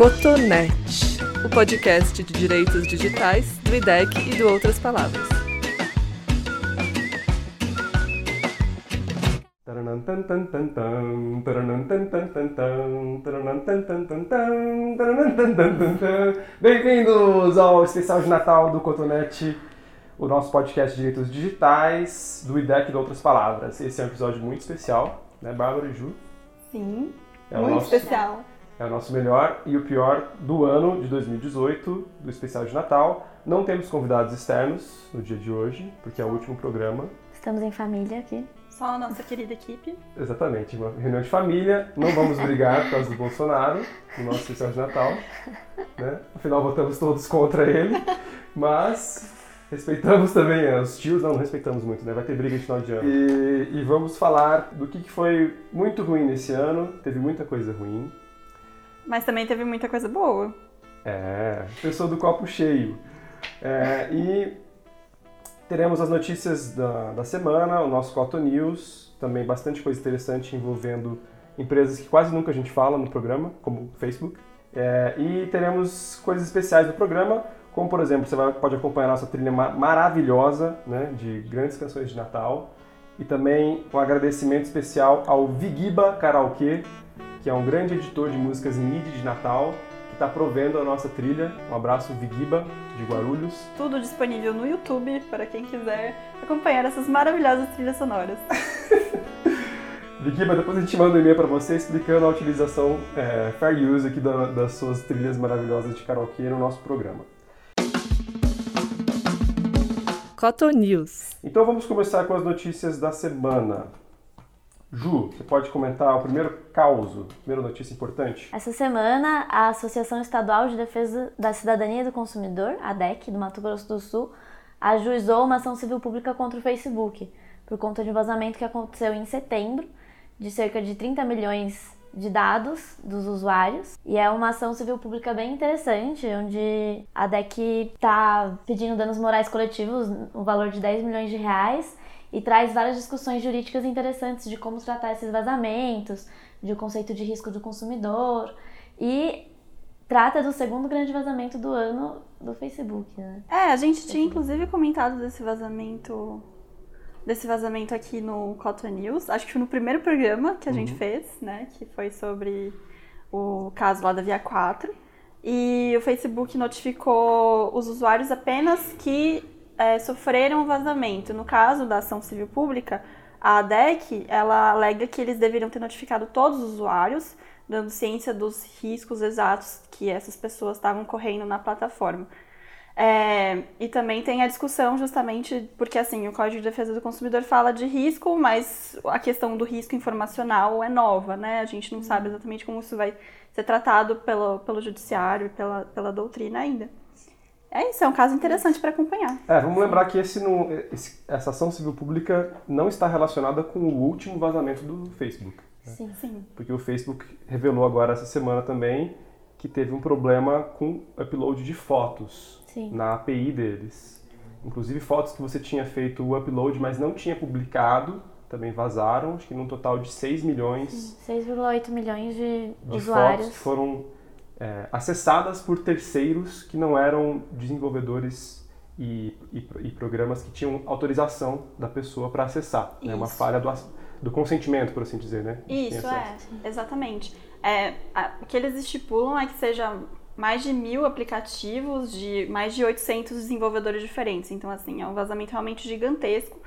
Cotonete, o podcast de direitos digitais do IDEC e do Outras Palavras. Bem-vindos ao especial de Natal do Cotonete, o nosso podcast de direitos digitais do IDEC e de Outras Palavras. Esse é um episódio muito especial, né, Bárbara e Ju? Sim, É muito nosso- especial. É o nosso melhor e o pior do ano de 2018, do especial de Natal. Não temos convidados externos no dia de hoje, porque é o último programa. Estamos em família aqui. Só a nossa querida equipe. Exatamente, uma reunião de família. Não vamos brigar por causa do Bolsonaro no nosso especial de Natal. Né? Afinal, votamos todos contra ele. Mas respeitamos também é, os tios. Não, não respeitamos muito, né? Vai ter briga de final de ano. E, e vamos falar do que que foi muito ruim nesse ano. Teve muita coisa ruim. Mas também teve muita coisa boa. É, pessoa do copo cheio. É, e teremos as notícias da, da semana, o nosso Coto News, também bastante coisa interessante envolvendo empresas que quase nunca a gente fala no programa, como Facebook. É, e teremos coisas especiais no programa, como por exemplo, você vai- pode acompanhar nossa trilha ma- maravilhosa né, de grandes canções de Natal. E também um agradecimento especial ao Vigiba Karaokê, que é um grande editor de músicas em MIDI de Natal, que está provendo a nossa trilha. Um abraço, Vigiba, de Guarulhos. Tudo disponível no YouTube para quem quiser acompanhar essas maravilhosas trilhas sonoras. Vigiba, depois a gente manda um e-mail para você explicando a utilização é, fair use aqui da- das suas trilhas maravilhosas de karaokê no nosso programa. Coto News. Então vamos começar com as notícias da semana. Ju, você pode comentar o primeiro causo, a primeira notícia importante? Essa semana, a Associação Estadual de Defesa da Cidadania do Consumidor, a ADEC, do Mato Grosso do Sul, ajuizou uma ação civil pública contra o Facebook, por conta de um vazamento que aconteceu em setembro, de cerca de 30 milhões de dados dos usuários. E é uma ação civil pública bem interessante, onde a ADEC está pedindo danos morais coletivos no valor de 10 milhões de reais e traz várias discussões jurídicas interessantes de como tratar esses vazamentos, de o conceito de risco do consumidor e trata do segundo grande vazamento do ano do Facebook, né? É, a gente tinha inclusive comentado desse vazamento desse vazamento aqui no Cotton News. Acho que foi no primeiro programa que a gente fez, né? Que foi sobre o caso lá da Via 4. E o Facebook notificou os usuários apenas que é, sofreram vazamento. No caso da ação civil pública, a ADEC, ela alega que eles deveriam ter notificado todos os usuários, dando ciência dos riscos exatos que essas pessoas estavam correndo na plataforma. É, e também tem a discussão justamente porque assim o Código de Defesa do Consumidor fala de risco, mas a questão do risco informacional é nova, né? A gente não sabe exatamente como isso vai ser tratado pelo, pelo judiciário e pela, pela doutrina ainda. É isso, é um caso interessante para acompanhar. É, vamos lembrar que esse não- esse- essa ação civil pública não está relacionada com o último vazamento do Facebook. Sim. Sim. Porque o Facebook revelou agora essa semana também que teve um problema com upload de fotos Sim. na API deles. Inclusive fotos que você tinha feito o upload, mas não tinha publicado, também vazaram, acho que num total de 6 milhões 6,8 milhões de, de usuários. fotos que foram é, acessadas por terceiros que não eram desenvolvedores e, e, e programas que tinham autorização da pessoa para acessar. É uma Isso. falha do, do consentimento, por assim dizer, né? Isso, é, exatamente. É, a- o que eles estipulam é que seja mais de mil aplicativos de mais de 800 desenvolvedores diferentes. Então, assim, é um vazamento realmente gigantesco.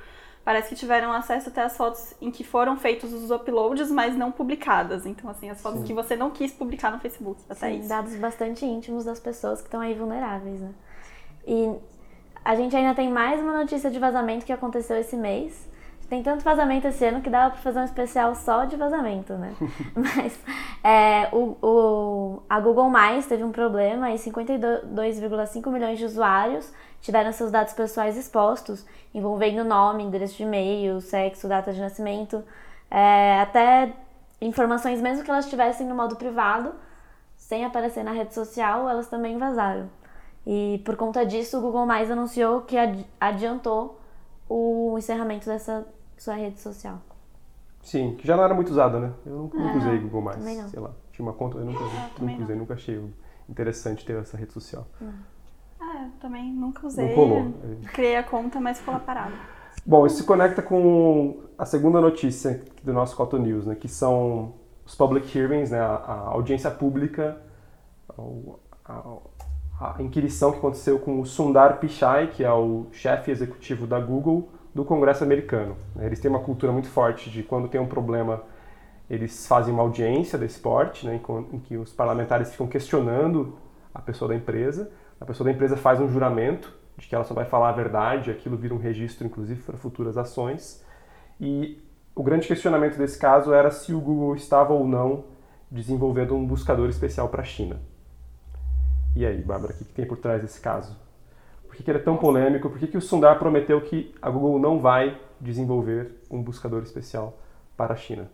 Parece que tiveram acesso até as fotos em que foram feitos os uploads, mas não publicadas. Então, assim, as fotos Sim. que você não quis publicar no Facebook, até Sim, isso. dados bastante íntimos das pessoas que estão aí vulneráveis, né? E a gente ainda tem mais uma notícia de vazamento que aconteceu esse mês. Tem tanto vazamento esse ano que dava pra fazer um especial só de vazamento, né? Mas é, o, o- a Google Mais teve um problema e 52,5 milhões de usuários tiveram seus dados pessoais expostos, envolvendo nome, endereço de e-mail, sexo, data de nascimento, é, até informações mesmo que elas estivessem no modo privado, sem aparecer na rede social, elas também vazaram. E por conta disso, o Google Mais anunciou que adi- adiantou o encerramento dessa sua rede social. Sim, que já não era muito usada, né? Eu nunca, É, usei Google Mais, também não. sei lá. Tinha uma conta, eu nunca, também nunca usei, nunca achei interessante ter essa rede social. Ah, também nunca usei. Não colou. Criei a conta, mas ficou lá parado. Bom, isso se conecta com a segunda notícia do nosso Cotton News, né, que são os public hearings, né, a, audiência pública, a, a, a, inquirição que aconteceu com o Sundar Pichai, que é o chefe executivo da Google do Congresso americano. Eles têm uma cultura muito forte de quando tem um problema, eles fazem uma audiência desse porte, né, em que os parlamentares ficam questionando a pessoa da empresa. A pessoa da empresa faz um juramento de que ela só vai falar a verdade, aquilo vira um registro, inclusive, para futuras ações. E o grande questionamento desse caso era se o Google estava ou não desenvolvendo um buscador especial para a China. E aí, Bárbara, o que, tem por trás desse caso? Por que, que ele é tão polêmico? Por que, que o Sundar prometeu que a Google não vai desenvolver um buscador especial para a China?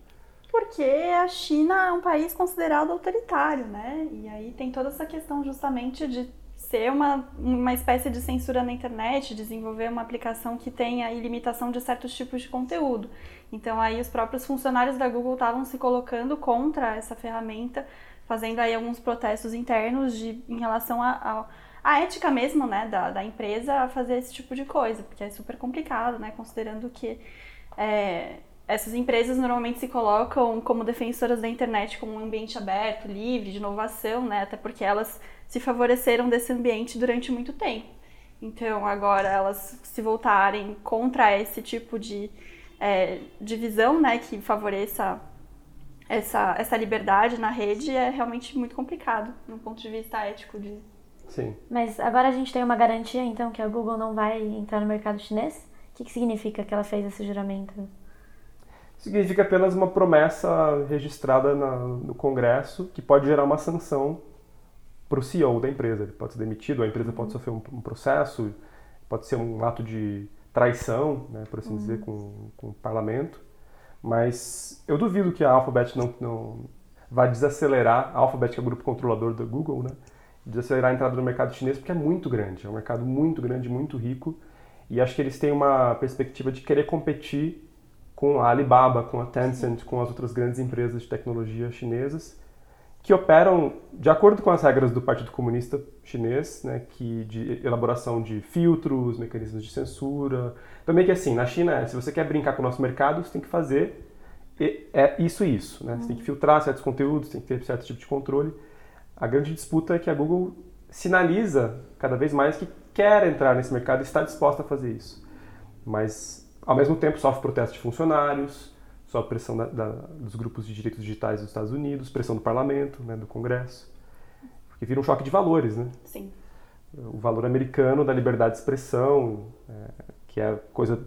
Porque a China é um país considerado autoritário, né? E aí tem toda essa questão justamente de ser uma, uma espécie de censura na internet, desenvolver uma aplicação que tenha ilimitação de certos tipos de conteúdo. Então aí os próprios funcionários da Google estavam se colocando contra essa ferramenta, fazendo aí alguns protestos internos de, em relação a, a, a ética mesmo, né, da, da empresa a fazer esse tipo de coisa, porque é super complicado, né, considerando que é, essas empresas normalmente se colocam como defensoras da internet como um ambiente aberto, livre, de inovação, né, até porque elas se favoreceram desse ambiente durante muito tempo. Então, agora elas se voltarem contra esse tipo de é, divisão, né, que favoreça essa, essa liberdade na rede é realmente muito complicado, do ponto de vista ético. De... Sim. Mas agora a gente tem uma garantia, então, que a Google não vai entrar no mercado chinês? O que, que significa que ela fez esse juramento? Significa apenas uma promessa registrada na, no Congresso que pode gerar uma sanção para o CEO da empresa. Ele pode ser demitido, a empresa pode sofrer um, um processo, pode ser um ato de traição, né, por assim uhum. dizer, com, com o parlamento. Mas eu duvido que a Alphabet não, não vá desacelerar, a Alphabet que é o grupo controlador da Google, né, desacelerar a entrada no mercado chinês porque é muito grande, é um mercado muito grande, muito rico. E acho que eles têm uma perspectiva de querer competir com a Alibaba, com a Tencent, com as outras grandes empresas de tecnologia chinesas que operam de acordo com as regras do Partido Comunista Chinês, né, que de elaboração de filtros, mecanismos de censura. Também que assim, na China, se você quer brincar com o nosso mercado, você tem que fazer é isso e isso, né? Você tem que filtrar certos conteúdos, tem que ter certo tipo de controle. A grande disputa é que a Google sinaliza cada vez mais que quer entrar nesse mercado e está disposta a fazer isso. Mas ao mesmo tempo sofre protestos de funcionários, sob pressão da, da, dos grupos de direitos digitais dos Estados Unidos, pressão do parlamento, né, do Congresso, porque vira um choque de valores, né? Sim. O valor americano da liberdade de expressão, é, que é a coisa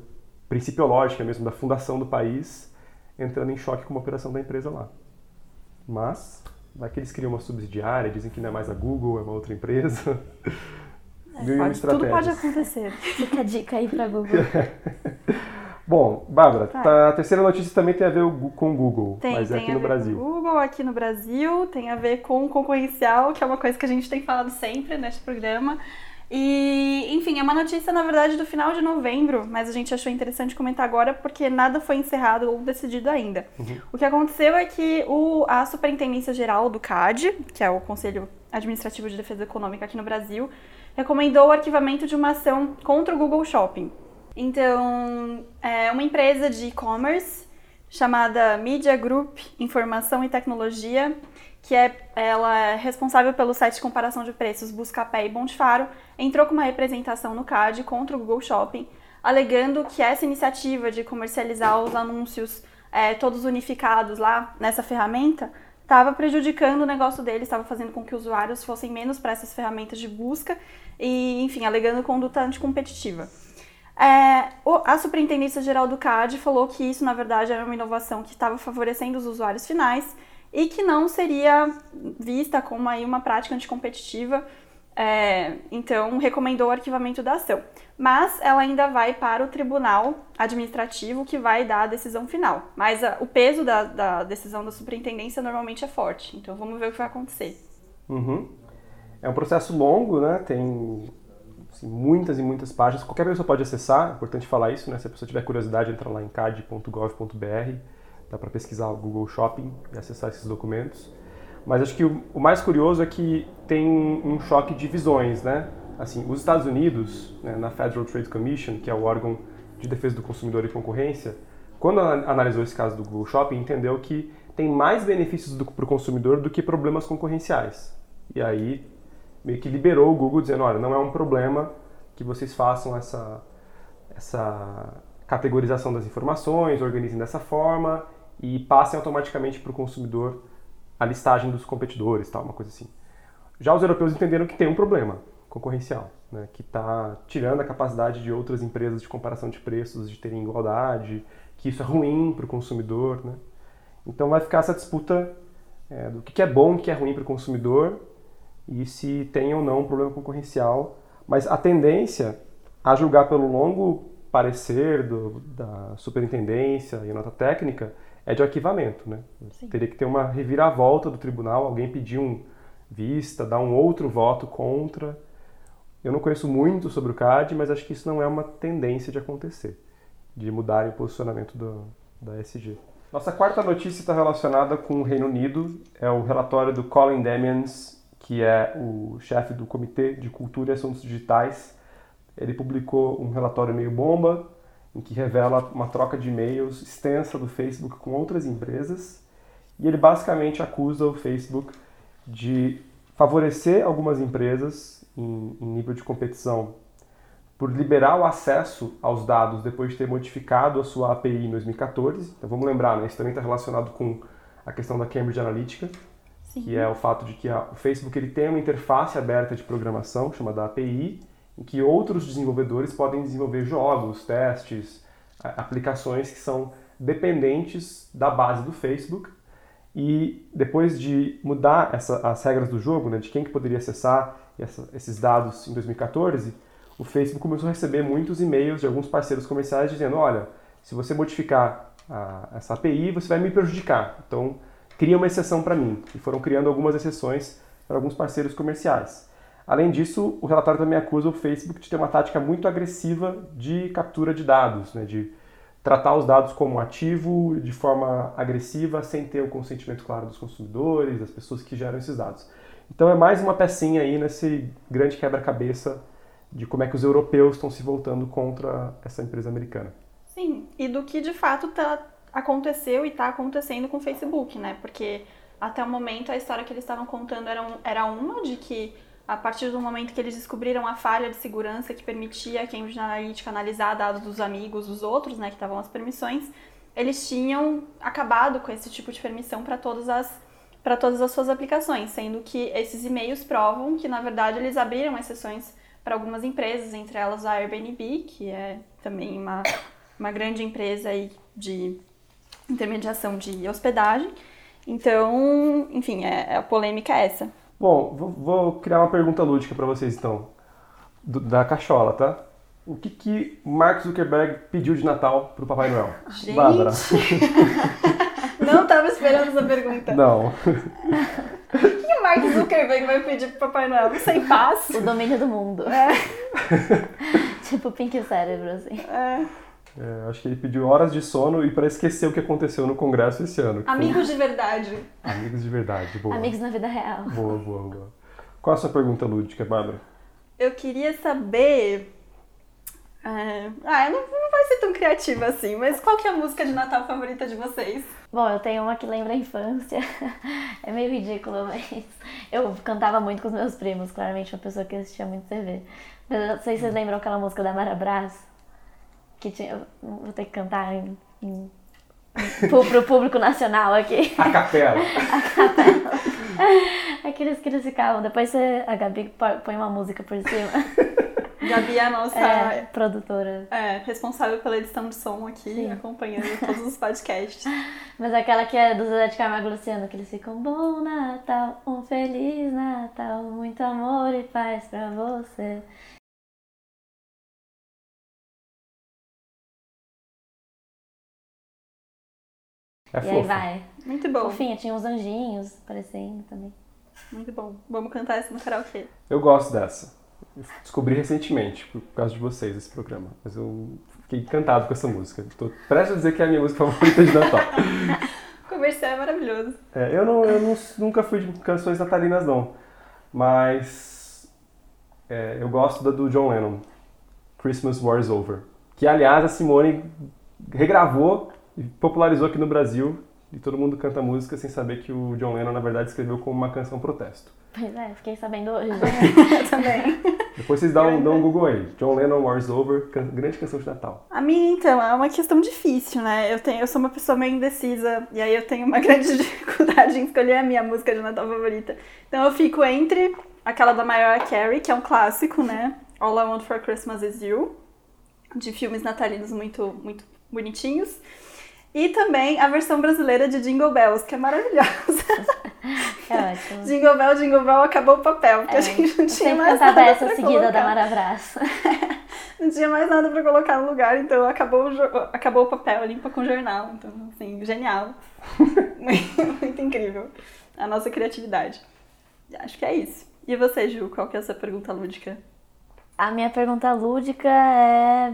principiológica mesmo da fundação do país, entrando em choque com uma operação da empresa lá. Mas, vai que eles criam uma subsidiária, dizem que não é mais a Google, é uma outra empresa. É, pode, tudo pode acontecer. Fica a dica aí para Google. Bom, Bárbara, tá, a terceira notícia também tem a ver com o Google, tem, mas é aqui no Brasil. Com Google aqui no Brasil, tem a ver com o concorrencial, que é uma coisa que a gente tem falado sempre neste programa. E, enfim, é uma notícia, na verdade, do final de novembro, mas a gente achou interessante comentar agora porque nada foi encerrado ou decidido ainda. Uhum. O que aconteceu é que o, a Superintendência Geral do CAD, que é o Conselho Administrativo de Defesa Econômica aqui no Brasil, recomendou o arquivamento de uma ação contra o Google Shopping. Então, é uma empresa de e-commerce chamada Media Group Informação e Tecnologia, que é ela é responsável pelo site de comparação de preços Buscapé e Bonfaro, entrou com uma representação no CAD contra o Google Shopping, alegando que essa iniciativa de comercializar os anúncios é, todos unificados lá nessa ferramenta estava prejudicando o negócio deles, estava fazendo com que usuários fossem menos para essas ferramentas de busca e, enfim, alegando conduta anticompetitiva. É, a Superintendência Geral do CAD falou que isso, na verdade, era uma inovação que estava favorecendo os usuários finais e que não seria vista como aí uma prática anticompetitiva. É, então, recomendou o arquivamento da ação. Mas ela ainda vai para o tribunal administrativo que vai dar a decisão final. Mas a, o peso da, da, decisão da superintendência normalmente é forte. Então, vamos ver o que vai acontecer. Uhum. É um processo longo, né? Tem muitas e muitas páginas. Qualquer pessoa pode acessar, é importante falar isso, né? Se a pessoa tiver curiosidade, entra lá em cad.gov.br, dá para pesquisar o Google Shopping e acessar esses documentos. Mas acho que o, o mais curioso é que tem um, choque de visões, né? Assim, os Estados Unidos, né, na Federal Trade Commission, que é o órgão de defesa do consumidor e concorrência, quando analisou esse caso do Google Shopping, entendeu que tem mais benefícios para o consumidor do que problemas concorrenciais. E aí meio que liberou o Google dizendo, olha, não é um problema que vocês façam essa, essa categorização das informações, organizem dessa forma e passem automaticamente para o consumidor a listagem dos competidores, tal, uma coisa assim. Já os europeus entenderam que tem um problema concorrencial, né, que está tirando a capacidade de outras empresas de comparação de preços de terem igualdade, que isso é ruim para o consumidor. Né? Então vai ficar essa disputa é, do que é bom, o que é ruim para o consumidor e se tem ou não um problema concorrencial. Mas a tendência, a julgar pelo longo parecer do, da superintendência e nota técnica, é de arquivamento. Né? Teria que ter uma reviravolta do tribunal, alguém pedir um vista, dar um outro voto contra. Eu não conheço muito sobre o CAD, mas acho que isso não é uma tendência de acontecer, de mudarem o posicionamento do, da SG. Nossa quarta notícia está relacionada com o Reino Unido, é o relatório do Colin Damians, que é o chefe do Comitê de Cultura e Assuntos Digitais. Ele publicou um relatório meio bomba, em que revela uma troca de e-mails extensa do Facebook com outras empresas, e ele basicamente acusa o Facebook de favorecer algumas empresas em, em nível de competição por liberar o acesso aos dados depois de ter modificado a sua API em 2014. Então vamos lembrar, né, isso também está relacionado com a questão da Cambridge Analytica, Sim. que é o fato de que a, o Facebook ele tem uma interface aberta de programação chamada API, em que outros desenvolvedores podem desenvolver jogos, testes, aplicações que são dependentes da base do Facebook. E depois de mudar essa, as regras do jogo, né, de quem que poderia acessar essa, esses dados em 2014, o Facebook começou a receber muitos e-mails de alguns parceiros comerciais dizendo, olha, se você modificar a, essa API, você vai me prejudicar. Então, cria uma exceção para mim. E foram criando algumas exceções para alguns parceiros comerciais. Além disso, o relatório também acusa o Facebook de ter uma tática muito agressiva de captura de dados, né, de tratar os dados como ativo de forma agressiva, sem ter o consentimento claro dos consumidores, das pessoas que geram esses dados. Então é mais uma pecinha aí nesse grande quebra-cabeça de como é que os europeus estão se voltando contra essa empresa americana. Sim, e do que de fato tá, aconteceu e está acontecendo com o Facebook, né? Porque até o momento a história que eles estavam contando era, um, era uma de que a partir do momento que eles descobriram a falha de segurança que permitia a Cambridge Analytica analisar dados dos amigos dos outros, né, que estavam as permissões, eles tinham acabado com esse tipo de permissão para todas as para todas as suas aplicações, sendo que esses e-mails provam que na verdade eles abriram exceções para algumas empresas, entre elas a Airbnb, que é também uma, uma grande empresa aí de intermediação de hospedagem. Então, enfim, é, a polêmica é essa. Bom, vou, vou criar uma pergunta lúdica para vocês então, do, da cachola, tá? O que que Mark Zuckerberg pediu de Natal pro Papai Noel? Gente! Bárbara. Não tava esperando essa pergunta. Não. O que o Mark Zuckerberg vai pedir pro Papai Noel? Sem paz? O domínio do mundo. É. tipo Pink Cérebro, assim. É. É, acho que ele pediu horas de sono e para esquecer o que aconteceu no Congresso esse ano. Amigos foi... de verdade. Amigos de verdade, boa. Amigos na vida real. Boa, boa, boa. Qual a sua pergunta lúdica, Bárbara? Eu queria saber. É... Ah, não, não vai ser tão criativa assim, mas qual que é a música de Natal favorita de vocês? Bom, eu tenho uma que lembra a infância. é meio ridículo, mas eu cantava muito com os meus primos, claramente uma pessoa que assistia muito TV. Mas não sei se vocês lembram aquela música da Mara Brás que tinha, vou ter que cantar em, em, pro público nacional aqui. A capela. a capela. Aqueles que eles ficavam. Depois você, a Gabi põe uma música por cima. Gabi é a nossa é, produtora. É, responsável pela edição de som aqui, Sim. acompanhando todos os podcasts. Mas aquela que é do Zé de Camargo Luciano, que eles ficam Bom Natal, um Feliz Natal, muito amor e paz pra você. É e fofo. aí vai. Muito bom. Fofinha, tinha uns anjinhos aparecendo também. Muito bom. Vamos cantar essa no karaokê. Eu gosto dessa. Eu descobri recentemente, por causa de vocês, esse programa. Mas eu fiquei encantado com essa música. Estou prestes a dizer que é a minha música favorita de Natal. comercial é maravilhoso. É, eu não, eu não- nunca fui de canções natalinas, não. Mas é, eu gosto da do John Lennon, Christmas War is Over. Que, aliás, a Simone regravou e popularizou aqui no Brasil. E todo mundo canta música sem saber que o John Lennon, na verdade, escreveu como uma canção protesto. Pois é, fiquei sabendo hoje. Eu também. Depois vocês dão, dão um Google aí. John Lennon, War is Over, can- grande canção de Natal. A minha, então, é uma questão difícil, né? Eu, tenho, eu sou uma pessoa meio indecisa e aí eu tenho uma grande dificuldade em escolher a minha música de Natal favorita. Então eu fico entre aquela da Mariah Carey, que é um clássico, né? All I Want for Christmas Is You, de filmes natalinos muito, muito bonitinhos. E também a versão brasileira de Jingle Bells, que é maravilhosa. É ótimo. Jingle Bell, Jingle Bell, acabou o papel, porque É, a gente não tinha mais nada essa pra seguida colocar. da Maravraz. Não tinha mais nada pra colocar no lugar, então acabou o, acabou o papel, limpa com jornal. Então, assim, genial. Muito incrível. A nossa criatividade. Acho que é isso. E você, Ju, qual que é a sua pergunta lúdica? A minha pergunta lúdica é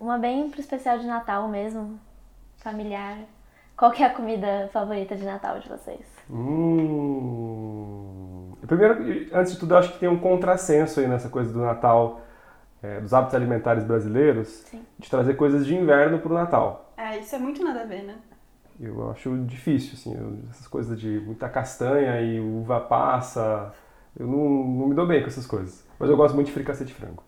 uma bem pro especial de Natal mesmo, familiar. Qual que é a comida favorita de Natal de vocês? Hum. Primeiro, antes de tudo, eu acho que tem um contrassenso aí nessa coisa do Natal, é, dos hábitos alimentares brasileiros, Sim. de trazer coisas de inverno pro Natal. É, isso é muito nada a ver, né? Eu acho difícil, assim, eu- essas coisas de muita castanha e uva passa. Eu não, não me dou bem com essas coisas. Mas eu gosto muito de fricassê de frango.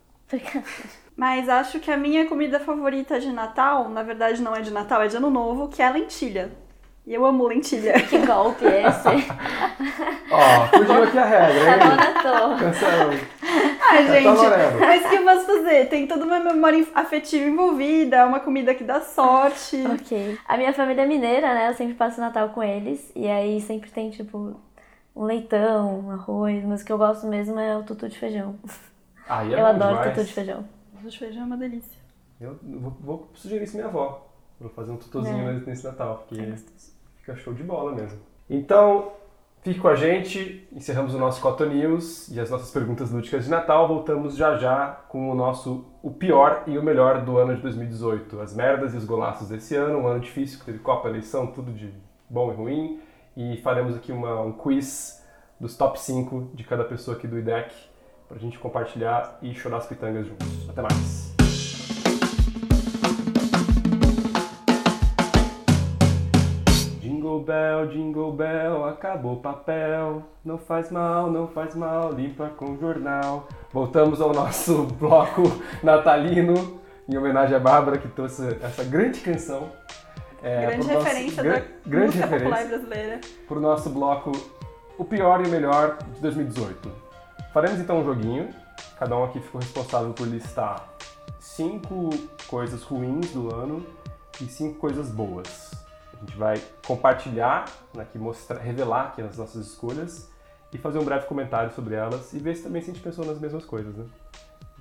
Mas acho que a minha comida favorita de Natal, na verdade não é de Natal, é de Ano Novo, que é a lentilha. E eu amo lentilha. Que golpe esse? Ó, fugiu aqui a regra, Tá hein? na torre. Cancelou. Ai, tá gente, mas o que eu posso fazer? Tem toda uma memória afetiva envolvida, é uma comida que dá sorte. Ok. A minha família é mineira, né? Eu sempre passo o Natal com eles. E aí sempre tem, tipo, um leitão, um arroz. Mas o que eu gosto mesmo é o tutu de feijão. Aí é eu adoro demais. tutu de feijão. Arroz de feijão é uma delícia. Eu vou, vou sugerir isso à minha avó. Vou fazer um tutozinho É. nesse- Natal, porque fica show de bola mesmo. Então, fique com a gente. Encerramos o nosso Cotton News e as nossas perguntas lúdicas de Natal. Voltamos já já com o nosso o pior e o melhor do ano de 2018. As merdas e os golaços desse ano, um ano difícil, que teve Copa, eleição, tudo de bom e ruim. E faremos aqui uma, um quiz dos top 5 de cada pessoa aqui do IDEC pra gente compartilhar e chorar as pitangas juntos. Até mais! Jingle bell, jingle bell, acabou o papel. Não faz mal, não faz mal, limpa com jornal. Voltamos ao nosso bloco natalino, em homenagem à Bárbara, que trouxe essa grande canção. É, grande nosso- referência gra- da grande música popular referência brasileira. para o nosso bloco O Pior e o Melhor de 2018. Faremos então um joguinho. Cada um aqui ficou responsável por listar cinco coisas ruins do ano e cinco coisas boas. A gente vai compartilhar, né, aqui mostrar, revelar aqui as nossas escolhas e fazer um breve comentário sobre elas e ver se também se a gente pensou nas mesmas coisas, né?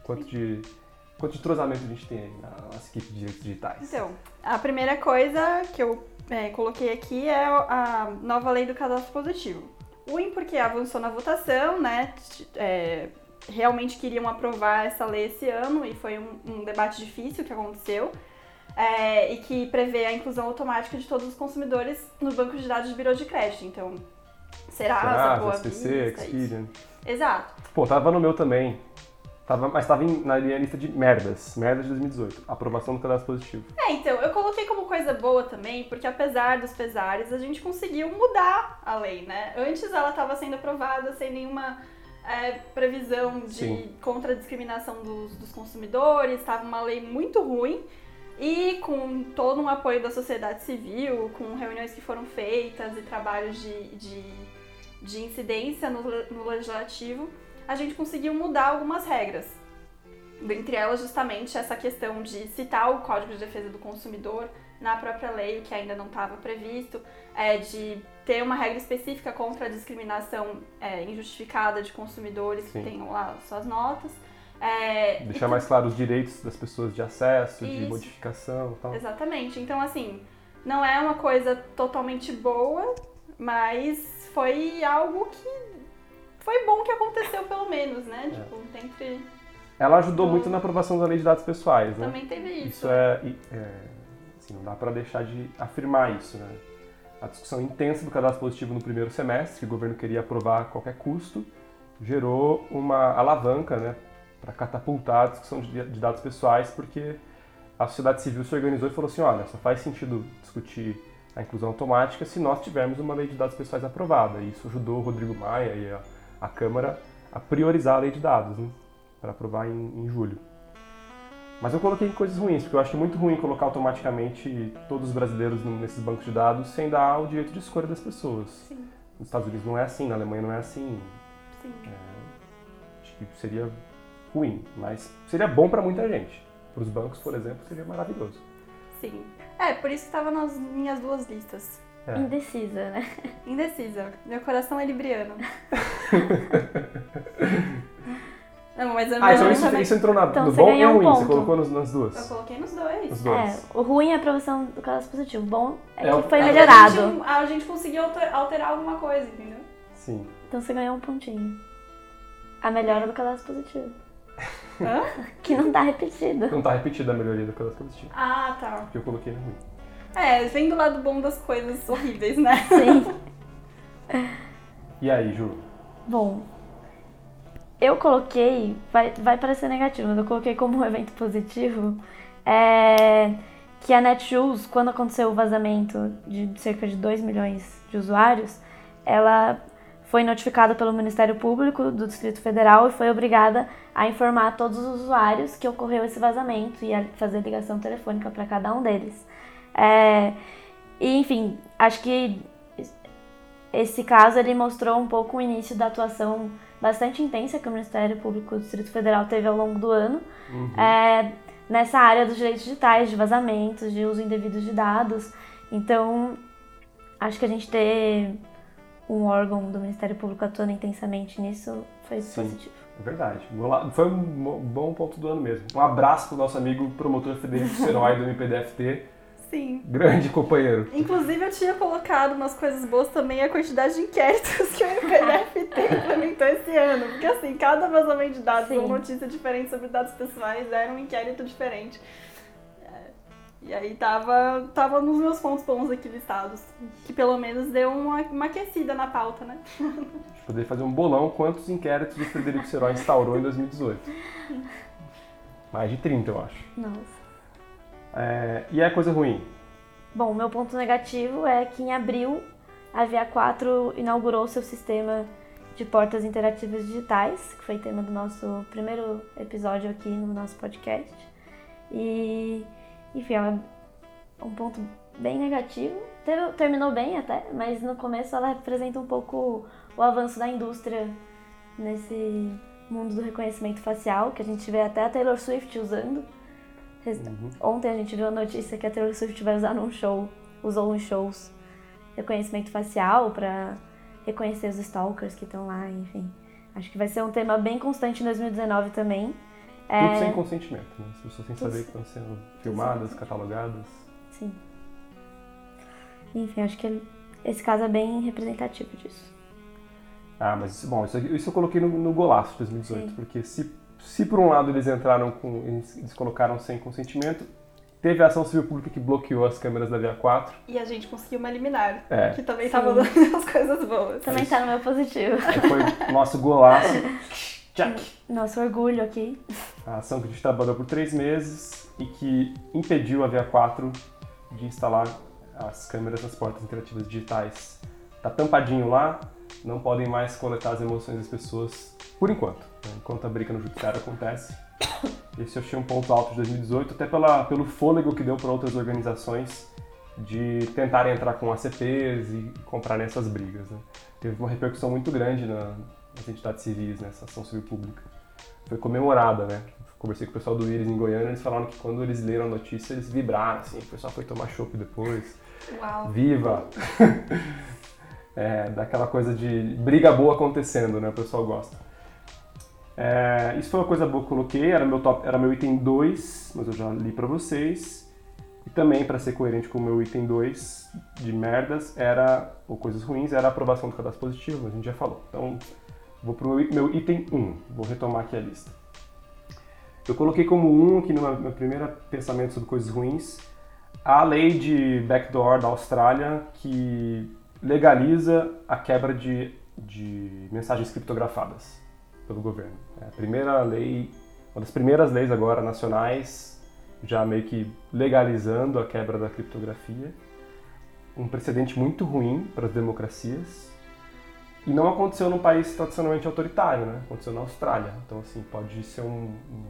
Quanto de, quanto de entrosamento a gente tem aí na nossa equipe de direitos digitais. Então, a primeira coisa que eu é, coloquei aqui é a nova lei do cadastro positivo. Ruim porque avançou na votação, né? é, realmente queriam aprovar essa lei esse ano e foi um, um debate difícil que aconteceu. é, e que prevê a inclusão automática de todos os consumidores no banco de dados de birô de crédito. Então, Serasa, Serasa, Boa SPC, Vista. Experian. Exato. Pô, tava no meu também. Tava, mas tava em- na minha lista de merdas. Merdas de 2018. Aprovação do cadastro positivo. É, então, eu coloquei como coisa boa também, porque apesar dos pesares, a gente conseguiu mudar a lei, né? Antes ela estava sendo aprovada sem nenhuma é, previsão de Sim. contra a discriminação dos, dos consumidores, estava uma lei muito ruim. E com todo um apoio da sociedade civil, com reuniões que foram feitas e trabalhos de, de, de incidência no, no legislativo, a gente conseguiu mudar algumas regras. Dentre elas, justamente, essa questão de citar o Código de Defesa do Consumidor na própria lei, que ainda não estava previsto, é, de ter uma regra específica contra a discriminação é, injustificada de consumidores Sim. que tenham lá suas notas. É, Deixar mais claro os direitos das pessoas de acesso, de Isso. modificação e tal. Exatamente. Então, assim, não é uma coisa totalmente boa, mas foi algo que foi bom que aconteceu, pelo menos, né? É. Tipo, dentre. Ela ajudou muito na aprovação da lei de dados pessoais, né? Também teve isso. Isso é, é, assim, não dá pra deixar de afirmar isso, né? a discussão intensa do cadastro positivo no primeiro semestre, que o governo queria aprovar a qualquer custo, gerou uma alavanca né, para catapultar a discussão de, de dados pessoais, porque a sociedade civil se organizou e falou assim, olha, só faz sentido discutir a inclusão automática se nós tivermos uma lei de dados pessoais aprovada. E isso ajudou o Rodrigo Maia e a, a Câmara a priorizar a lei de dados, né, para aprovar em, em julho. Mas eu coloquei coisas ruins, porque eu acho muito ruim colocar automaticamente todos os brasileiros nesses bancos de dados sem dar o direito de escolha das pessoas. Sim. Nos Estados Unidos não é assim, na Alemanha não é assim. Sim. É, acho que seria ruim, mas seria bom para muita gente. Para os bancos, por exemplo, seria maravilhoso. Sim. É, por isso que estava nas minhas duas listas. É. Indecisa, né? Indecisa. Meu coração é libriano. Não, mas eu Ah, então isso, também- isso entrou na, Então no você bom e ganhou no um ruim, você ponto. colocou nos- nas Eu duas. coloquei nos dois. Os É, dois. o ruim é a aprovação do cadastro positivo. O bom é, É que foi é o- A melhorado. gente, a gente conseguiu alter- alterar alguma coisa, entendeu? Sim. Então você ganhou um pontinho. A melhora do cadastro positivo. Hã? Que não tá repetido. Não tá repetida a melhoria do cadastro positivo, Ah, tá. porque eu coloquei no ruim. É, vem do lado bom das coisas horríveis, né? Sim. E aí, Ju? Bom, eu coloquei, vai, vai parecer negativo, mas eu coloquei como um evento positivo é, que a Netshoes, quando aconteceu o vazamento de cerca de 2 milhões de usuários, ela foi notificada pelo Ministério Público do Distrito Federal e foi obrigada a informar todos os usuários que ocorreu esse vazamento e a fazer ligação telefônica para cada um deles. É, e, enfim, acho que esse caso ele mostrou um pouco o início da atuação bastante intensa que o Ministério Público do Distrito Federal teve ao longo do ano é, nessa área dos direitos digitais, de vazamentos, de uso indevido de dados. Então, acho que a gente ter um órgão do Ministério Público atuando intensamente nisso foi Sim. positivo. É verdade. Foi um bom ponto do ano mesmo. Um abraço pro nosso amigo promotor Federico Serói do MPDFT, Sim. grande companheiro. Inclusive, eu tinha colocado nas coisas boas também a quantidade de inquéritos que o MPDFT implementou esse ano. Porque, assim, cada vazamento de dados Sim. ou notícia diferente sobre dados pessoais era um inquérito diferente. É, E aí tava, tava nos meus pontos bons aqui listados. Que pelo menos deu uma, uma aquecida na pauta, né? Poderia fazer um bolão quantos inquéritos o Frederico Serói instaurou em 2018. Mais de 30, eu acho. Nossa. É, e a coisa ruim? Bom, meu ponto negativo é que em abril a Via 4 inaugurou seu sistema de portas interativas digitais, que foi tema do nosso primeiro episódio aqui no nosso podcast. E, enfim, é um ponto bem negativo. Terminou bem até, mas no começo ela representa um pouco o avanço da indústria nesse mundo do reconhecimento facial, que a gente vê até a Taylor Swift usando. Uhum. Ontem a gente viu a notícia que a Taylor Swift vai usar num show, usou em shows, reconhecimento facial para reconhecer os stalkers que estão lá, enfim. Acho que vai ser um tema bem constante em 2019 também. É, Tudo sem consentimento, né? As pessoas sem Tudo saber que estão sendo filmadas, catalogadas. Sim. Enfim, acho que esse caso é bem representativo disso. Ah, mas bom, isso, aqui- isso eu coloquei no, no golaço de 2018, Sim. porque se, se por um lado eles entraram com. Eles, colocaram sem consentimento, teve a ação civil pública que bloqueou as câmeras da Via 4. E a gente conseguiu uma liminar. É. Que também Sim. tava dando as coisas boas. Também tá no meu positivo. que foi nosso golaço. Check! Nosso orgulho aqui. A ação que a gente trabalhou por três meses e que impediu a Via 4 de instalar as câmeras nas portas interativas digitais. Tá tampadinho lá, não podem mais coletar as emoções das pessoas por enquanto, né? enquanto a briga no judiciário acontece. Esse eu achei um ponto alto de 2018, até pela, pelo fôlego que deu para outras organizações de tentarem entrar com ACPs e comprarem essas brigas. né? Teve uma repercussão muito grande na- nas entidades civis, nessa ação civil pública. Foi comemorada, né? Conversei com o pessoal do Iris em Goiânia, eles falaram que quando eles leram a notícia, eles vibraram, assim, o pessoal foi tomar chopp depois. Uau. Viva! é, daquela coisa de briga boa acontecendo, né? O pessoal gosta. É, isso foi uma coisa boa que eu coloquei, era meu, top, era meu item 2, mas eu já li pra vocês. E também, para ser coerente com o meu item 2 de merdas, era, ou coisas ruins, era a aprovação do cadastro positivo, a gente já falou. Então, vou pro meu, item 1, vou retomar aqui a lista. Eu coloquei como 1 aqui no meu primeiro pensamento sobre coisas ruins, a lei de backdoor da Austrália que legaliza a quebra de, de mensagens criptografadas pelo governo. É a primeira lei, uma das primeiras leis agora nacionais, já meio que legalizando a quebra da criptografia. Um precedente muito ruim para as democracias. E não aconteceu num país tradicionalmente autoritário, né? Aconteceu na Austrália. Então, assim, pode ser um, um,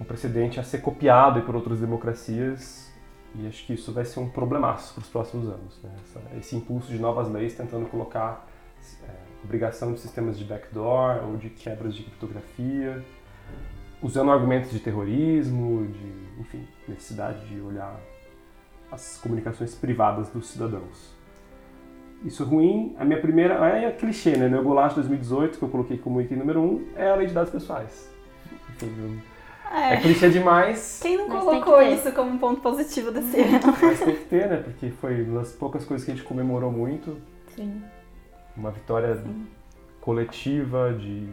um precedente a ser copiado por outras democracias e acho que isso vai ser um problemaço para os próximos anos. Né? Essa, esse impulso de novas leis tentando colocar é, obrigação de sistemas de backdoor ou de quebras de criptografia, usando argumentos de terrorismo, de, enfim, necessidade de olhar as comunicações privadas dos cidadãos. Isso é ruim. A minha primeira é clichê, né? Meu golaço 2018, que eu coloquei como item número um, é a lei de dados pessoais. Enfim, é. é clichê demais. Quem não colocou isso como um ponto positivo desse ano? Mas tem que ter, né? Porque foi uma das poucas coisas que a gente comemorou muito. Sim. Uma vitória Sim. coletiva de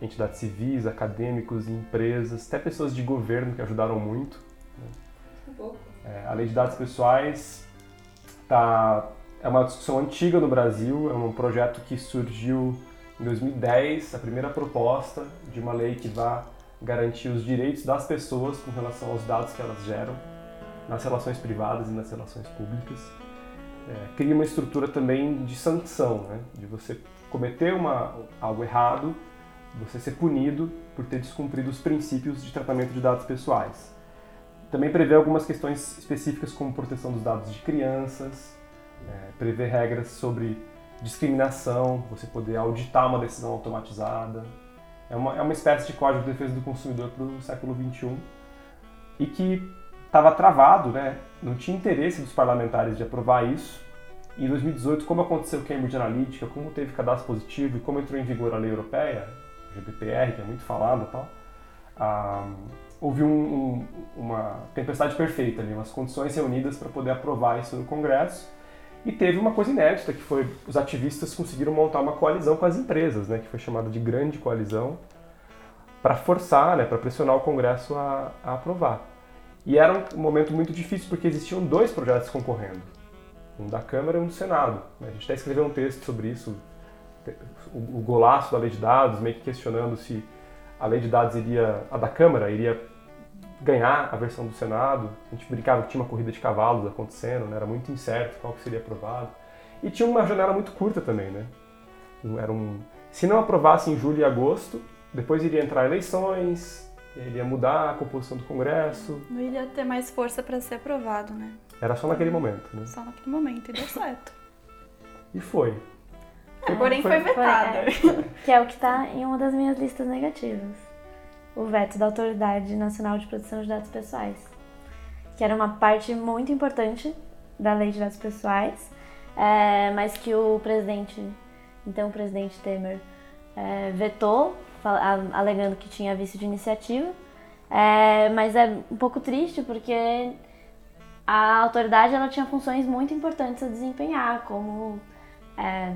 entidades civis, acadêmicos, empresas, até pessoas de governo que ajudaram muito. Né? É, a lei de dados pessoais tá, é uma discussão antiga no Brasil, é um projeto que surgiu em 2010, a primeira proposta de uma lei que vai garantir os direitos das pessoas com relação aos dados que elas geram nas relações privadas e nas relações públicas. É, cria uma estrutura também de sanção, né? de você cometer uma, algo errado, você ser punido por ter descumprido os princípios de tratamento de dados pessoais. Também prevê algumas questões específicas como proteção dos dados de crianças, é, prevê regras sobre discriminação, você poder auditar uma decisão automatizada, é uma, é uma espécie de código de defesa do consumidor para o século XXI e que estava travado, né? não tinha interesse dos parlamentares de aprovar isso. E em 2018, como aconteceu Cambridge Analytica, como teve cadastro positivo e como entrou em vigor a lei europeia, o GDPR, que é muito falado e tal, ah, houve um, um, uma tempestade perfeita ali, umas condições reunidas para poder aprovar isso no Congresso. E teve uma coisa inédita, que foi os ativistas conseguiram montar uma coalizão com as empresas, né, que foi chamada de Grande Coalizão, para forçar, né, para pressionar o Congresso a, a, aprovar. E era um momento muito difícil, porque existiam dois projetos concorrendo, um da Câmara e um do Senado. A gente até escreveu um texto sobre isso, o golaço da lei de dados, meio que questionando se a lei de dados iria, a da Câmara iria ganhar a versão do Senado. A gente brincava que tinha uma corrida de cavalos acontecendo, né? era muito incerto qual que seria aprovado. E tinha uma janela muito curta também, né? Era um... Se não aprovasse em julho e agosto, depois iria entrar eleições, iria mudar a composição do Congresso. Não iria ter mais força para ser aprovado, né? Era só naquele momento, né? Só naquele momento, e deu certo. e foi. É, porém foi, foi vetada. É, que é o que está em uma das minhas listas negativas o veto da Autoridade Nacional de Proteção de Dados Pessoais, que era uma parte muito importante da Lei de Dados Pessoais, é, mas que o presidente, então o presidente Temer, é, vetou, alegando que tinha vício de iniciativa. É, mas é um pouco triste porque a autoridade ela tinha funções muito importantes a desempenhar, como é,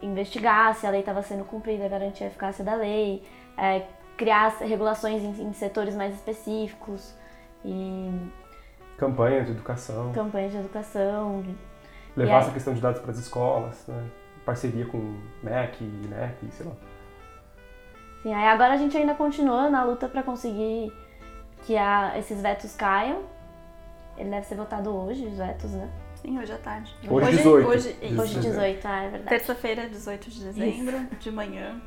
investigar se a lei estava sendo cumprida, garantir a eficácia da lei, é, criar regulações em, em setores mais específicos e campanhas de educação. Campanhas de educação. Levar essa questão de dados para as escolas, né? Parceria com MEC, INEP, sei lá. Sim, aí agora a gente ainda continua na luta para conseguir que a, esses vetos caiam. Ele deve ser votado hoje, os vetos, né? Sim, hoje à tarde. Hoje, 18. Hoje, hoje 18, ah, é verdade. Terça-feira, 18 de dezembro, Isso. de manhã.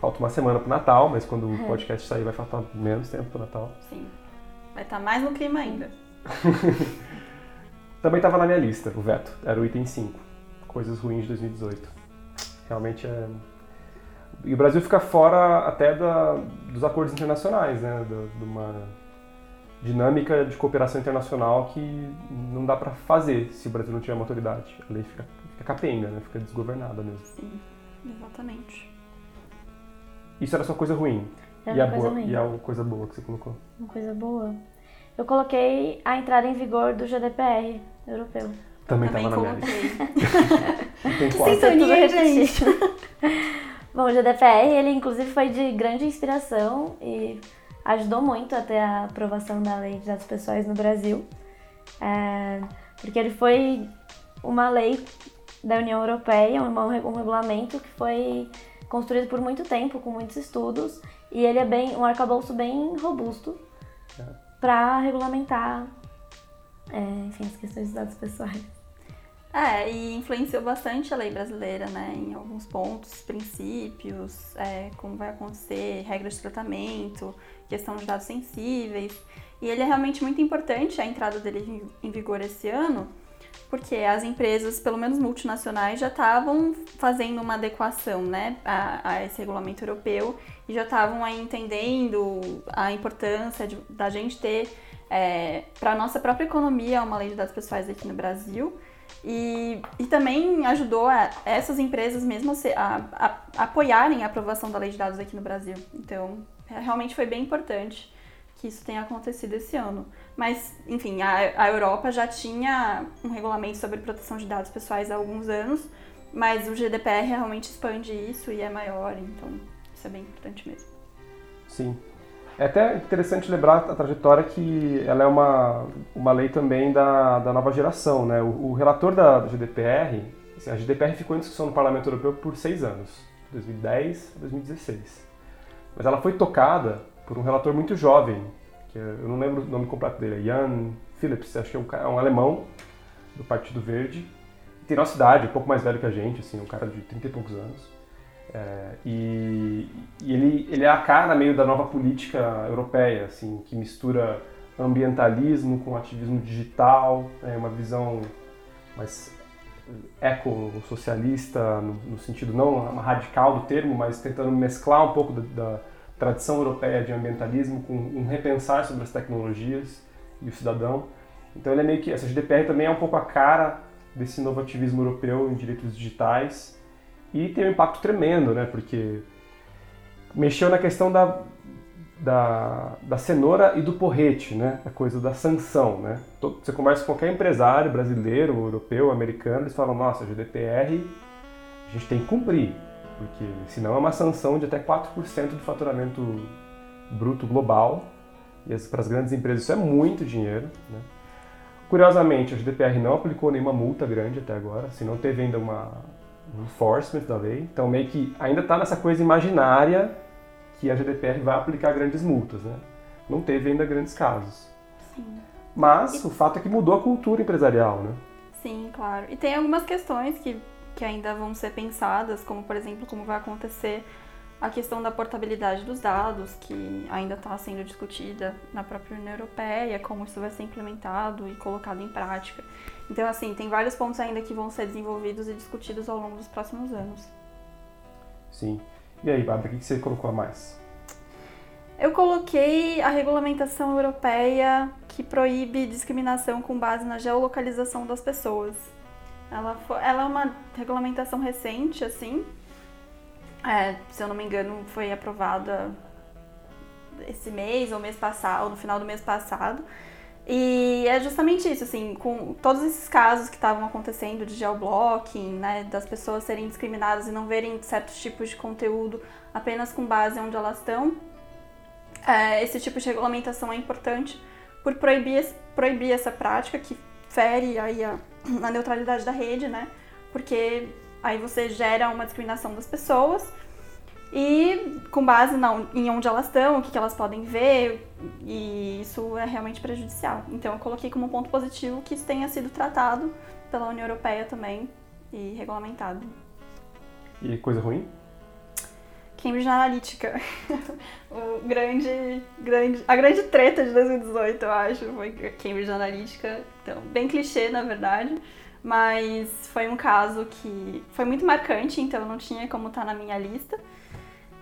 Falta uma semana pro Natal, mas quando o é. podcast sair vai faltar menos tempo pro Natal. Sim. Vai estar tá mais no clima ainda. Também estava na minha lista, o veto. Era o item 5. Coisas ruins de 2018. Realmente é. E o Brasil fica fora até da, dos acordos internacionais, né? De, de uma dinâmica de cooperação internacional que não dá para fazer se o Brasil não tiver uma autoridade. A lei fica, fica capenga, né? Fica desgovernada mesmo. Sim, exatamente. Isso era só coisa ruim. Era e, a coisa boa, ruim. e a coisa boa que você colocou? Uma coisa boa. Eu coloquei a entrada em vigor do GDPR europeu. Também estava na minha lista. Tem quatro. Sintonia, gente. Bom, o GDPR, ele inclusive foi de grande inspiração e ajudou muito até a aprovação da lei de dados pessoais no Brasil. É, porque ele foi uma lei da União Europeia, um, um regulamento que foi construído por muito tempo, com muitos estudos, e ele é bem um arcabouço bem robusto É. para regulamentar, é, enfim, as questões dos dados pessoais. É, e influenciou bastante a lei brasileira, né? Em alguns pontos, princípios, é, como vai acontecer, regras de tratamento, questão de dados sensíveis. E ele é realmente muito importante, a entrada dele em vigor esse ano, porque as empresas, pelo menos multinacionais, já estavam fazendo uma adequação né, a, a esse regulamento europeu e já estavam entendendo a importância de, da gente ter é, para a nossa própria economia uma lei de dados pessoais aqui no Brasil. E, e também ajudou a, essas empresas mesmo a, a, a, apoiarem a aprovação da lei de dados aqui no Brasil. Então, realmente foi bem importante que isso tenha acontecido esse ano. Mas, enfim, a, a Europa já tinha um regulamento sobre proteção de dados pessoais há alguns anos, mas o GDPR realmente expande isso e é maior, então isso é bem importante mesmo. Sim. É até interessante lembrar a trajetória que ela é uma, uma lei também da, da nova geração, né? O, o relator da, GDPR, assim, a GDPR ficou em discussão no Parlamento Europeu por seis anos, 2010 a 2016. Mas ela foi tocada por um relator muito jovem, que eu não lembro o nome completo dele, é Jan Philips, acho que é um, é um alemão do Partido Verde, tem nossa idade, um pouco mais velho que a gente, assim, um cara de 30 e poucos anos. É, e, e ele, ele é a cara meio da nova política europeia, assim, que mistura ambientalismo com ativismo digital, é uma visão mais ecossocialista, no, no sentido não radical do termo, mas tentando mesclar um pouco da, da tradição europeia de ambientalismo com um repensar sobre as tecnologias e o cidadão. Então ele é meio que essa GDPR também é um pouco a cara desse novo ativismo europeu em direitos digitais e tem um impacto tremendo, né? Porque mexeu na questão da, da, da cenoura e do porrete, né? A coisa da sanção, né? Você conversa com qualquer empresário brasileiro, europeu, americano, eles falam, nossa, GDPR a gente tem que cumprir, porque senão é uma sanção de até 4% do faturamento bruto global, e para as grandes empresas isso é muito dinheiro, né? Curiosamente, a GDPR não aplicou nenhuma multa grande até agora, assim, não teve ainda uma, um enforcement da lei, então meio que ainda está nessa coisa imaginária que a GDPR vai aplicar grandes multas, né? Não teve ainda grandes casos. Sim. Mas o fato é que mudou a cultura empresarial, né? Sim, claro. E tem algumas questões que, que ainda vão ser pensadas, como por exemplo, como vai acontecer a questão da portabilidade dos dados, que ainda está sendo discutida na própria União Europeia, como isso vai ser implementado e colocado em prática. Então, assim, tem vários pontos ainda que vão ser desenvolvidos e discutidos ao longo dos próximos anos. Sim. E aí, Bárbara, o que você colocou a mais? Eu coloquei a regulamentação europeia que proíbe discriminação com base na geolocalização das pessoas. Ela, foi, ela é uma regulamentação recente, assim. É, se eu não me engano, foi aprovada esse mês ou mês passado, no final do mês passado. E é justamente isso, assim, com todos esses casos que estavam acontecendo de geoblocking, né, das pessoas serem discriminadas e não verem certos tipos de conteúdo apenas com base onde elas estão, é, esse tipo de regulamentação é importante por proibir, proibir essa prática que fere aí a, a neutralidade da rede, né, porque aí você gera uma discriminação das pessoas e com base na, em onde elas estão, o que, que elas podem ver, e isso é realmente prejudicial. Então eu coloquei como ponto positivo que isso tenha sido tratado pela União Europeia também e regulamentado. E coisa ruim? Cambridge Analytica. o grande, grande, a grande treta de 2018, eu acho, foi Cambridge Analytica. Então, bem clichê, na verdade. Mas foi um caso que foi muito marcante, então não tinha como estar na minha lista.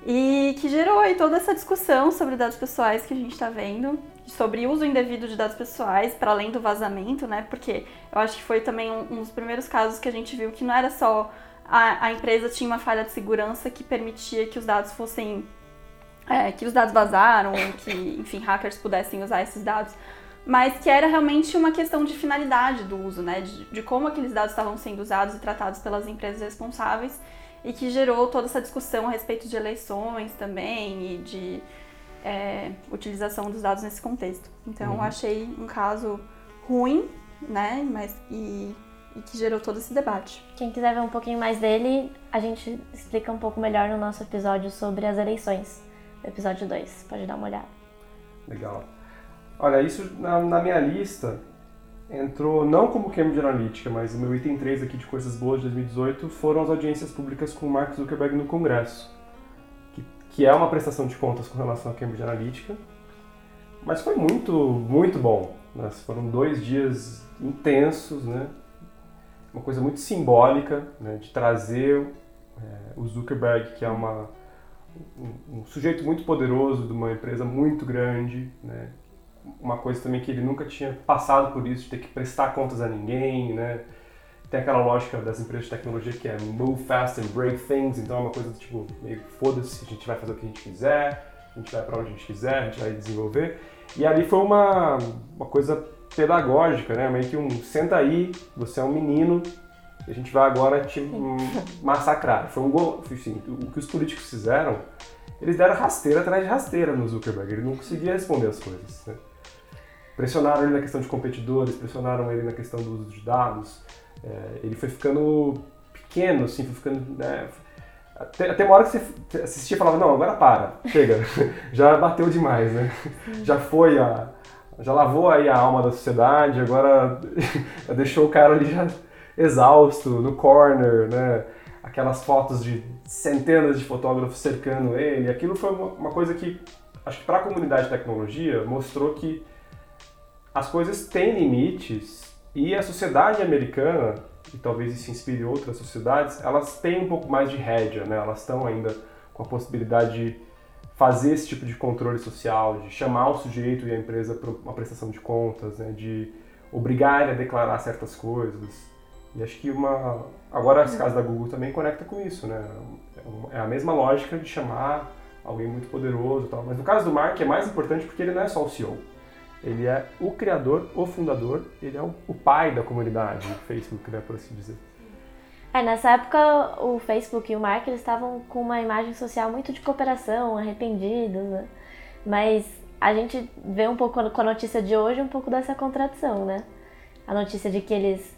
E que gerou aí toda essa discussão sobre dados pessoais que a gente está vendo, sobre uso indevido de dados pessoais, para além do vazamento, né? Porque eu acho que foi também um, um dos primeiros casos que a gente viu que não era só a, a empresa tinha uma falha de segurança que permitia que os dados fossem. É, que os dados vazaram, que, enfim, hackers pudessem usar esses dados, mas que era realmente uma questão de finalidade do uso, né? De, de como aqueles dados estavam sendo usados e tratados pelas empresas responsáveis e que gerou toda essa discussão a respeito de eleições também e de é, utilização dos dados nesse contexto. Então, uhum. eu achei um caso ruim, né? Mas, e, e que gerou todo esse debate. Quem quiser ver um pouquinho mais dele, a gente explica um pouco melhor no nosso episódio sobre as eleições, episódio 2. Pode dar uma olhada. Legal. Olha, isso na, na minha lista entrou não como Cambridge Analytica, mas o meu item 3 aqui de coisas boas de 2018 foram as audiências públicas com o Mark Zuckerberg no Congresso, que, que é uma prestação de contas com relação a Cambridge Analytica, mas foi muito, muito bom. Né? Foram dois dias intensos, né? Uma coisa muito simbólica né? de trazer é, o Zuckerberg, que é uma, um, um, sujeito muito poderoso de uma empresa muito grande, né? uma coisa também que ele nunca tinha passado por isso, de ter que prestar contas a ninguém, né? Tem aquela lógica das empresas de tecnologia que é move fast and break things, então é uma coisa tipo, meio foda-se, a gente vai fazer o que a gente quiser, a gente vai para onde a gente quiser, a gente vai desenvolver. E ali foi uma, uma coisa pedagógica, né? Meio que um senta aí, você é um menino, a gente vai agora te massacrar. Foi um gol, assim, o que os políticos fizeram, eles deram rasteira atrás de rasteira no Zuckerberg, ele não conseguia responder as coisas. Né? Pressionaram ele na questão de competidores, pressionaram ele na questão do uso de dados. É, ele foi ficando pequeno, assim, foi ficando. Né, até, até uma hora que você assistia e falava, não, agora para, chega, já bateu demais, né? Já foi a. Já lavou aí a alma da sociedade, agora deixou o cara ali já exausto, no corner, né? Aquelas fotos de centenas de fotógrafos cercando ele. Aquilo foi uma coisa que, acho que para a comunidade de tecnologia, mostrou que as coisas têm limites e a sociedade americana, e talvez isso inspire outras sociedades, elas têm um pouco mais de rédea, né? Elas estão ainda com a possibilidade de fazer esse tipo de controle social, de chamar o sujeito e a empresa para uma prestação de contas, né? de obrigar ele a declarar certas coisas. E acho que uma. Agora, esse caso da Google também conecta com isso, né? É a mesma lógica de chamar alguém muito poderoso tal. Mas no caso do Mark é mais importante porque ele não é só o CEO. Ele é o criador, o fundador, ele é o, pai da comunidade, o Facebook, né, por assim dizer. É, nessa época o Facebook e o Mark eles estavam com uma imagem social muito de cooperação, arrependidos, né? mas a gente vê um pouco com a notícia de hoje um pouco dessa contradição, né? A notícia de que eles,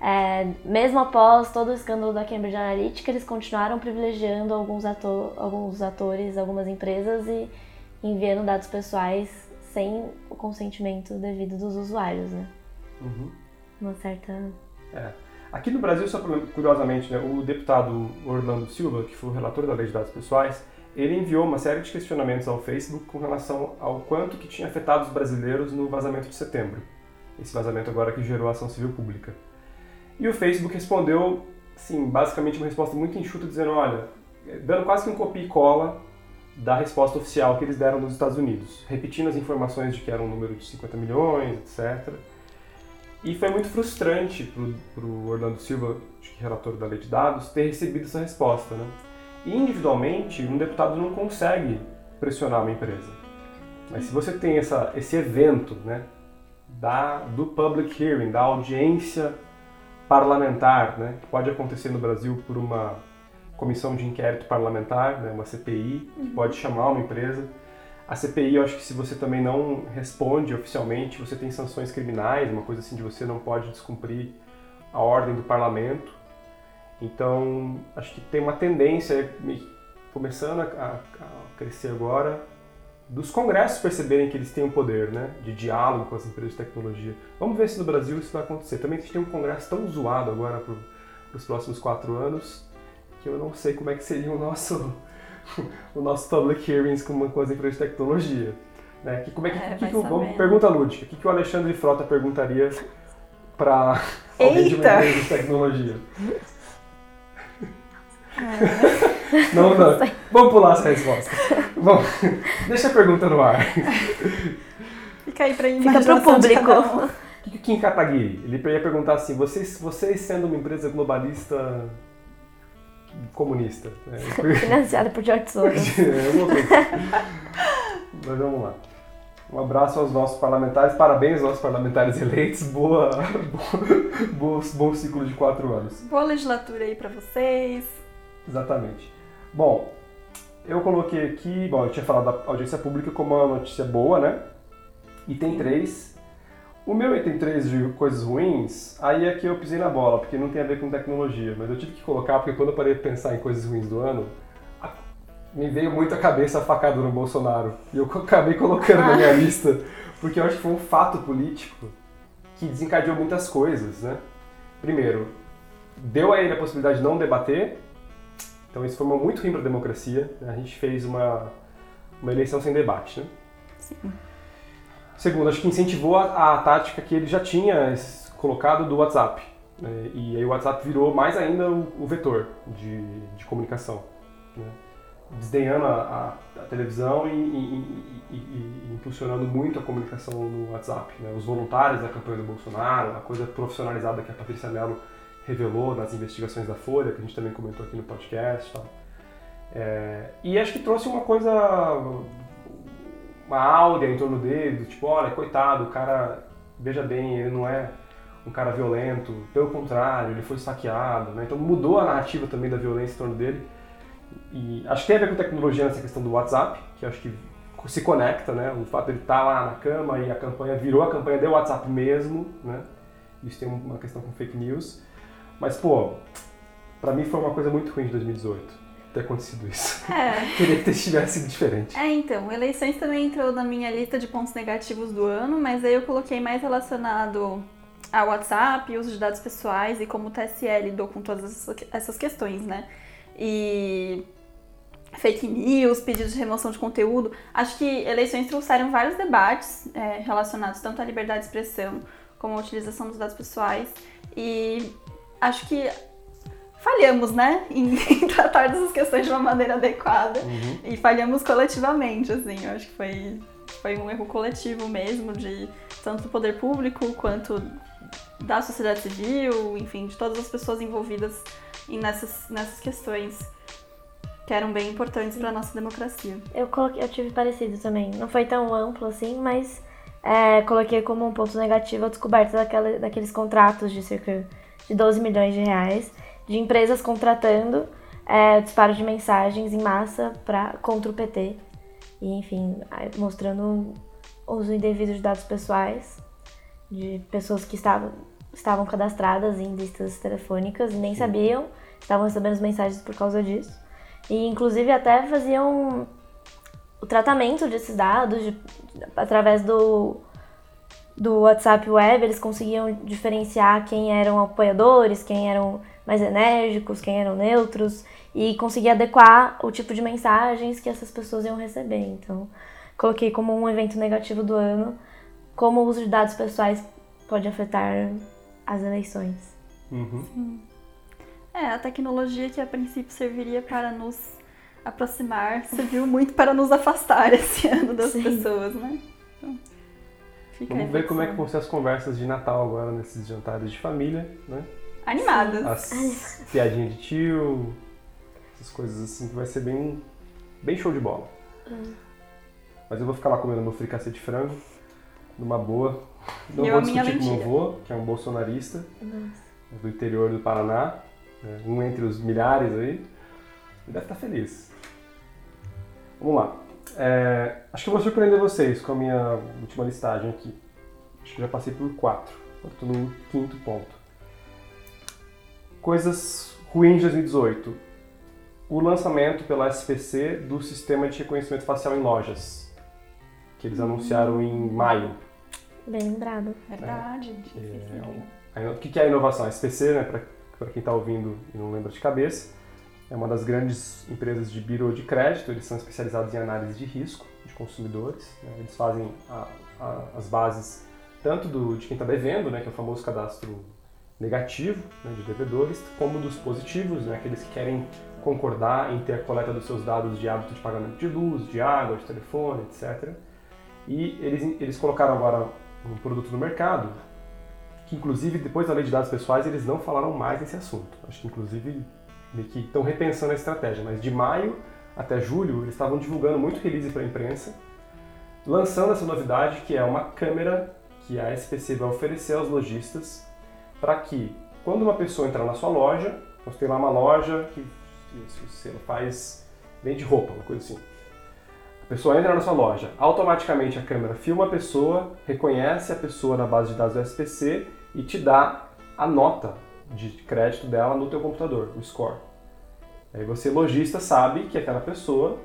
é, mesmo após todo o escândalo da Cambridge Analytica, eles continuaram privilegiando alguns, ator, alguns atores, algumas empresas e enviando dados pessoais sem o consentimento devido dos usuários, né? Uhum. Uma certa. É. Aqui no Brasil, só curiosamente, né, o deputado Orlando Silva, que foi o relator da Lei de Dados Pessoais, ele enviou uma série de questionamentos ao Facebook com relação ao quanto que tinha afetado os brasileiros no vazamento de setembro. Esse vazamento agora que gerou a ação civil pública. E o Facebook respondeu, sim, basicamente uma resposta muito enxuta, dizendo, olha, dando quase que um copia e cola da resposta oficial que eles deram nos Estados Unidos, repetindo as informações de que era um número de 50 milhões, etc. E foi muito frustrante para o Orlando Silva, relator da lei de dados, ter recebido essa resposta. Né? E individualmente, um deputado não consegue pressionar uma empresa. Mas se você tem essa, esse evento né, da, do public hearing, da audiência parlamentar, né, que pode acontecer no Brasil por uma comissão de inquérito parlamentar, né, uma CPI, que uhum. pode chamar uma empresa. A CPI, eu acho que se você também não responde oficialmente, você tem sanções criminais, uma coisa assim de você não pode descumprir a ordem do parlamento. Então, acho que tem uma tendência, começando a, a crescer agora, dos congressos perceberem que eles têm um poder né, de diálogo com as empresas de tecnologia. Vamos ver se no Brasil isso vai acontecer. Também a gente tem um congresso tão zoado agora para os próximos quatro anos, que eu não sei como é que seria o nosso, o nosso public hearings com uma coisa de tecnologia. Né? Que, como é que, é, que, que vamos, pergunta lúdica, o que, que o Alexandre Frota perguntaria para alguém de uma empresa de tecnologia? É. Não, não. Vamos pular essa resposta. Bom, deixa a pergunta no ar. Fica aí para Fica para o público. O que o Kim Kataguiri? Ele ia perguntar assim: vocês, vocês sendo uma empresa globalista comunista. Né? Financiada por George Soros. Mas vamos lá. Um abraço aos nossos parlamentares, parabéns aos nossos parlamentares eleitos, boa, boa, bom ciclo de quatro anos. Boa legislatura aí para vocês. Exatamente. Bom, eu coloquei aqui, bom, eu tinha falado da audiência pública como uma notícia boa, né? E tem três. O meu item 3 de coisas ruins, aí é que eu pisei na bola, porque não tem a ver com tecnologia, mas eu tive que colocar porque quando eu parei de pensar em coisas ruins do ano, a- me veio muito à cabeça a facada no Bolsonaro. E eu acabei colocando na minha lista, porque eu acho que foi um fato político que desencadeou muitas coisas, né? Primeiro, deu a ele a possibilidade de não debater, então isso foi muito ruim para a democracia. né? A gente fez uma, uma eleição sem debate, né? Segundo, acho que incentivou a, a tática que ele já tinha colocado do WhatsApp. né? E aí o WhatsApp virou mais ainda o, o vetor de, de comunicação. né? Desdenhando a, a- a televisão e, e- e- e- impulsionando muito a comunicação no WhatsApp. né? Os voluntários da campanha do Bolsonaro, a coisa profissionalizada que a Patrícia Mello revelou nas investigações da Folha, que a gente também comentou aqui no podcast tal. É, e acho que trouxe uma coisa, uma áurea em torno dele, tipo, olha, coitado, o cara, veja bem, ele não é um cara violento, pelo contrário, ele foi saqueado, né? Então mudou a narrativa também da violência em torno dele. E acho que tem a ver com tecnologia nessa questão do WhatsApp, que acho que se conecta, né? O fato de ele estar lá na cama e a campanha virou a campanha do WhatsApp mesmo, né? Isso tem uma questão com fake news. Mas, pô, pra mim foi uma coisa muito ruim de 2018 ter acontecido isso. É. Queria que tivesse sido diferente. É, então, eleições também entrou na minha lista de pontos negativos do ano, mas aí eu coloquei mais relacionado ao WhatsApp, uso de dados pessoais e como o TSE lidou com todas essas- essas questões, né? E fake news, pedidos de remoção de conteúdo. Acho que eleições trouxeram vários debates é, relacionados tanto à liberdade de expressão como à utilização dos dados pessoais. E acho que falhamos, né, em, em tratar dessas questões de uma maneira adequada. Uhum. E falhamos coletivamente, assim. Eu acho que foi, foi um erro coletivo mesmo, de tanto do poder público quanto da sociedade civil, enfim, de todas as pessoas envolvidas em nessas, nessas questões que eram bem importantes para nossa democracia. Eu, coloquei, eu tive parecido também. Não foi tão amplo assim, mas é, coloquei como um ponto negativo a descoberta daquela, daqueles contratos de cerca de 12 milhões de reais de empresas contratando é, disparo de mensagens em massa pra, contra o PT. E, enfim, mostrando o uso indevido de dados pessoais de pessoas que estavam, estavam cadastradas em listas telefônicas e nem sabiam, estavam recebendo as mensagens por causa disso. E inclusive até faziam o tratamento desses dados de- através do, do WhatsApp Web, eles conseguiam diferenciar quem eram apoiadores, quem eram mais enérgicos, quem eram neutros, e conseguir adequar o tipo de mensagens que essas pessoas iam receber. Então, coloquei como um evento negativo do ano, como o uso de dados pessoais pode afetar as eleições. Uhum. É, a tecnologia que a princípio serviria para nos aproximar, serviu muito para nos afastar esse ano das Sim. pessoas, né? Então, Vamos ver como é que vão ser as conversas de Natal agora, nesses jantares de família, né? Animadas. As piadinhas de tio, essas coisas assim, que vai ser bem, bem show de bola. Mas eu vou ficar lá comendo meu fricassê de frango, numa boa. Não E eu vou discutir com meu avô, que é um bolsonarista, Nossa. do interior do Paraná, né? um entre os milhares aí. E deve estar feliz. Vamos lá. É, acho que eu vou surpreender vocês com a minha última listagem aqui. Acho que já passei por quatro. Estou no quinto ponto. Coisas ruins de 2018. O lançamento pela SPC do sistema de reconhecimento facial em lojas, que eles anunciaram em maio. Bem lembrado. Verdade. É, ino- O que que é a inovação? A SPC, né, para quem está ouvindo e não lembra de cabeça, é uma das grandes empresas de biro de crédito. Eles são especializados em análise de risco de consumidores. né, Eles fazem a- a- as bases tanto do, de quem está devendo, né, que é o famoso cadastro negativo né, de devedores, como dos positivos, né, aqueles que querem concordar em ter a coleta dos seus dados de hábito de pagamento de luz, de água, de telefone, etc. E eles, eles colocaram agora um produto no mercado que inclusive depois da lei de dados pessoais eles não falaram mais nesse assunto. Acho que inclusive meio que estão repensando a estratégia, mas de maio até julho eles estavam divulgando muito release para a imprensa, lançando essa novidade que é uma câmera que a SPC vai oferecer aos lojistas para que quando uma pessoa entrar na sua loja, nós tem lá uma loja que, ela faz vende roupa, uma coisa assim. A pessoa entra na sua loja, automaticamente a câmera filma a pessoa, reconhece a pessoa na base de dados do SPC e te dá a nota de crédito dela no teu computador, o score. Aí você, lojista, sabe que aquela pessoa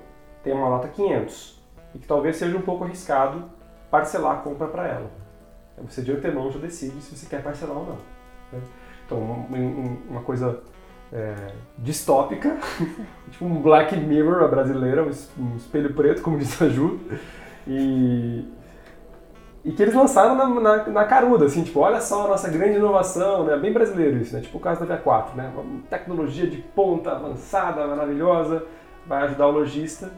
tem uma nota 500 e que talvez seja um pouco arriscado parcelar a compra para ela. Aí você de antemão já decide se você quer parcelar ou não. Né? Então, um- um- uma coisa é, distópica, tipo um Black Mirror brasileira, um um espelho preto, como diz a Ju, e, e que eles lançaram na, na, na caruda, assim, tipo, olha só a nossa grande inovação, né? Bem brasileiro isso, né? Tipo o caso da V4, né? Uma tecnologia de ponta avançada, maravilhosa, vai ajudar o lojista.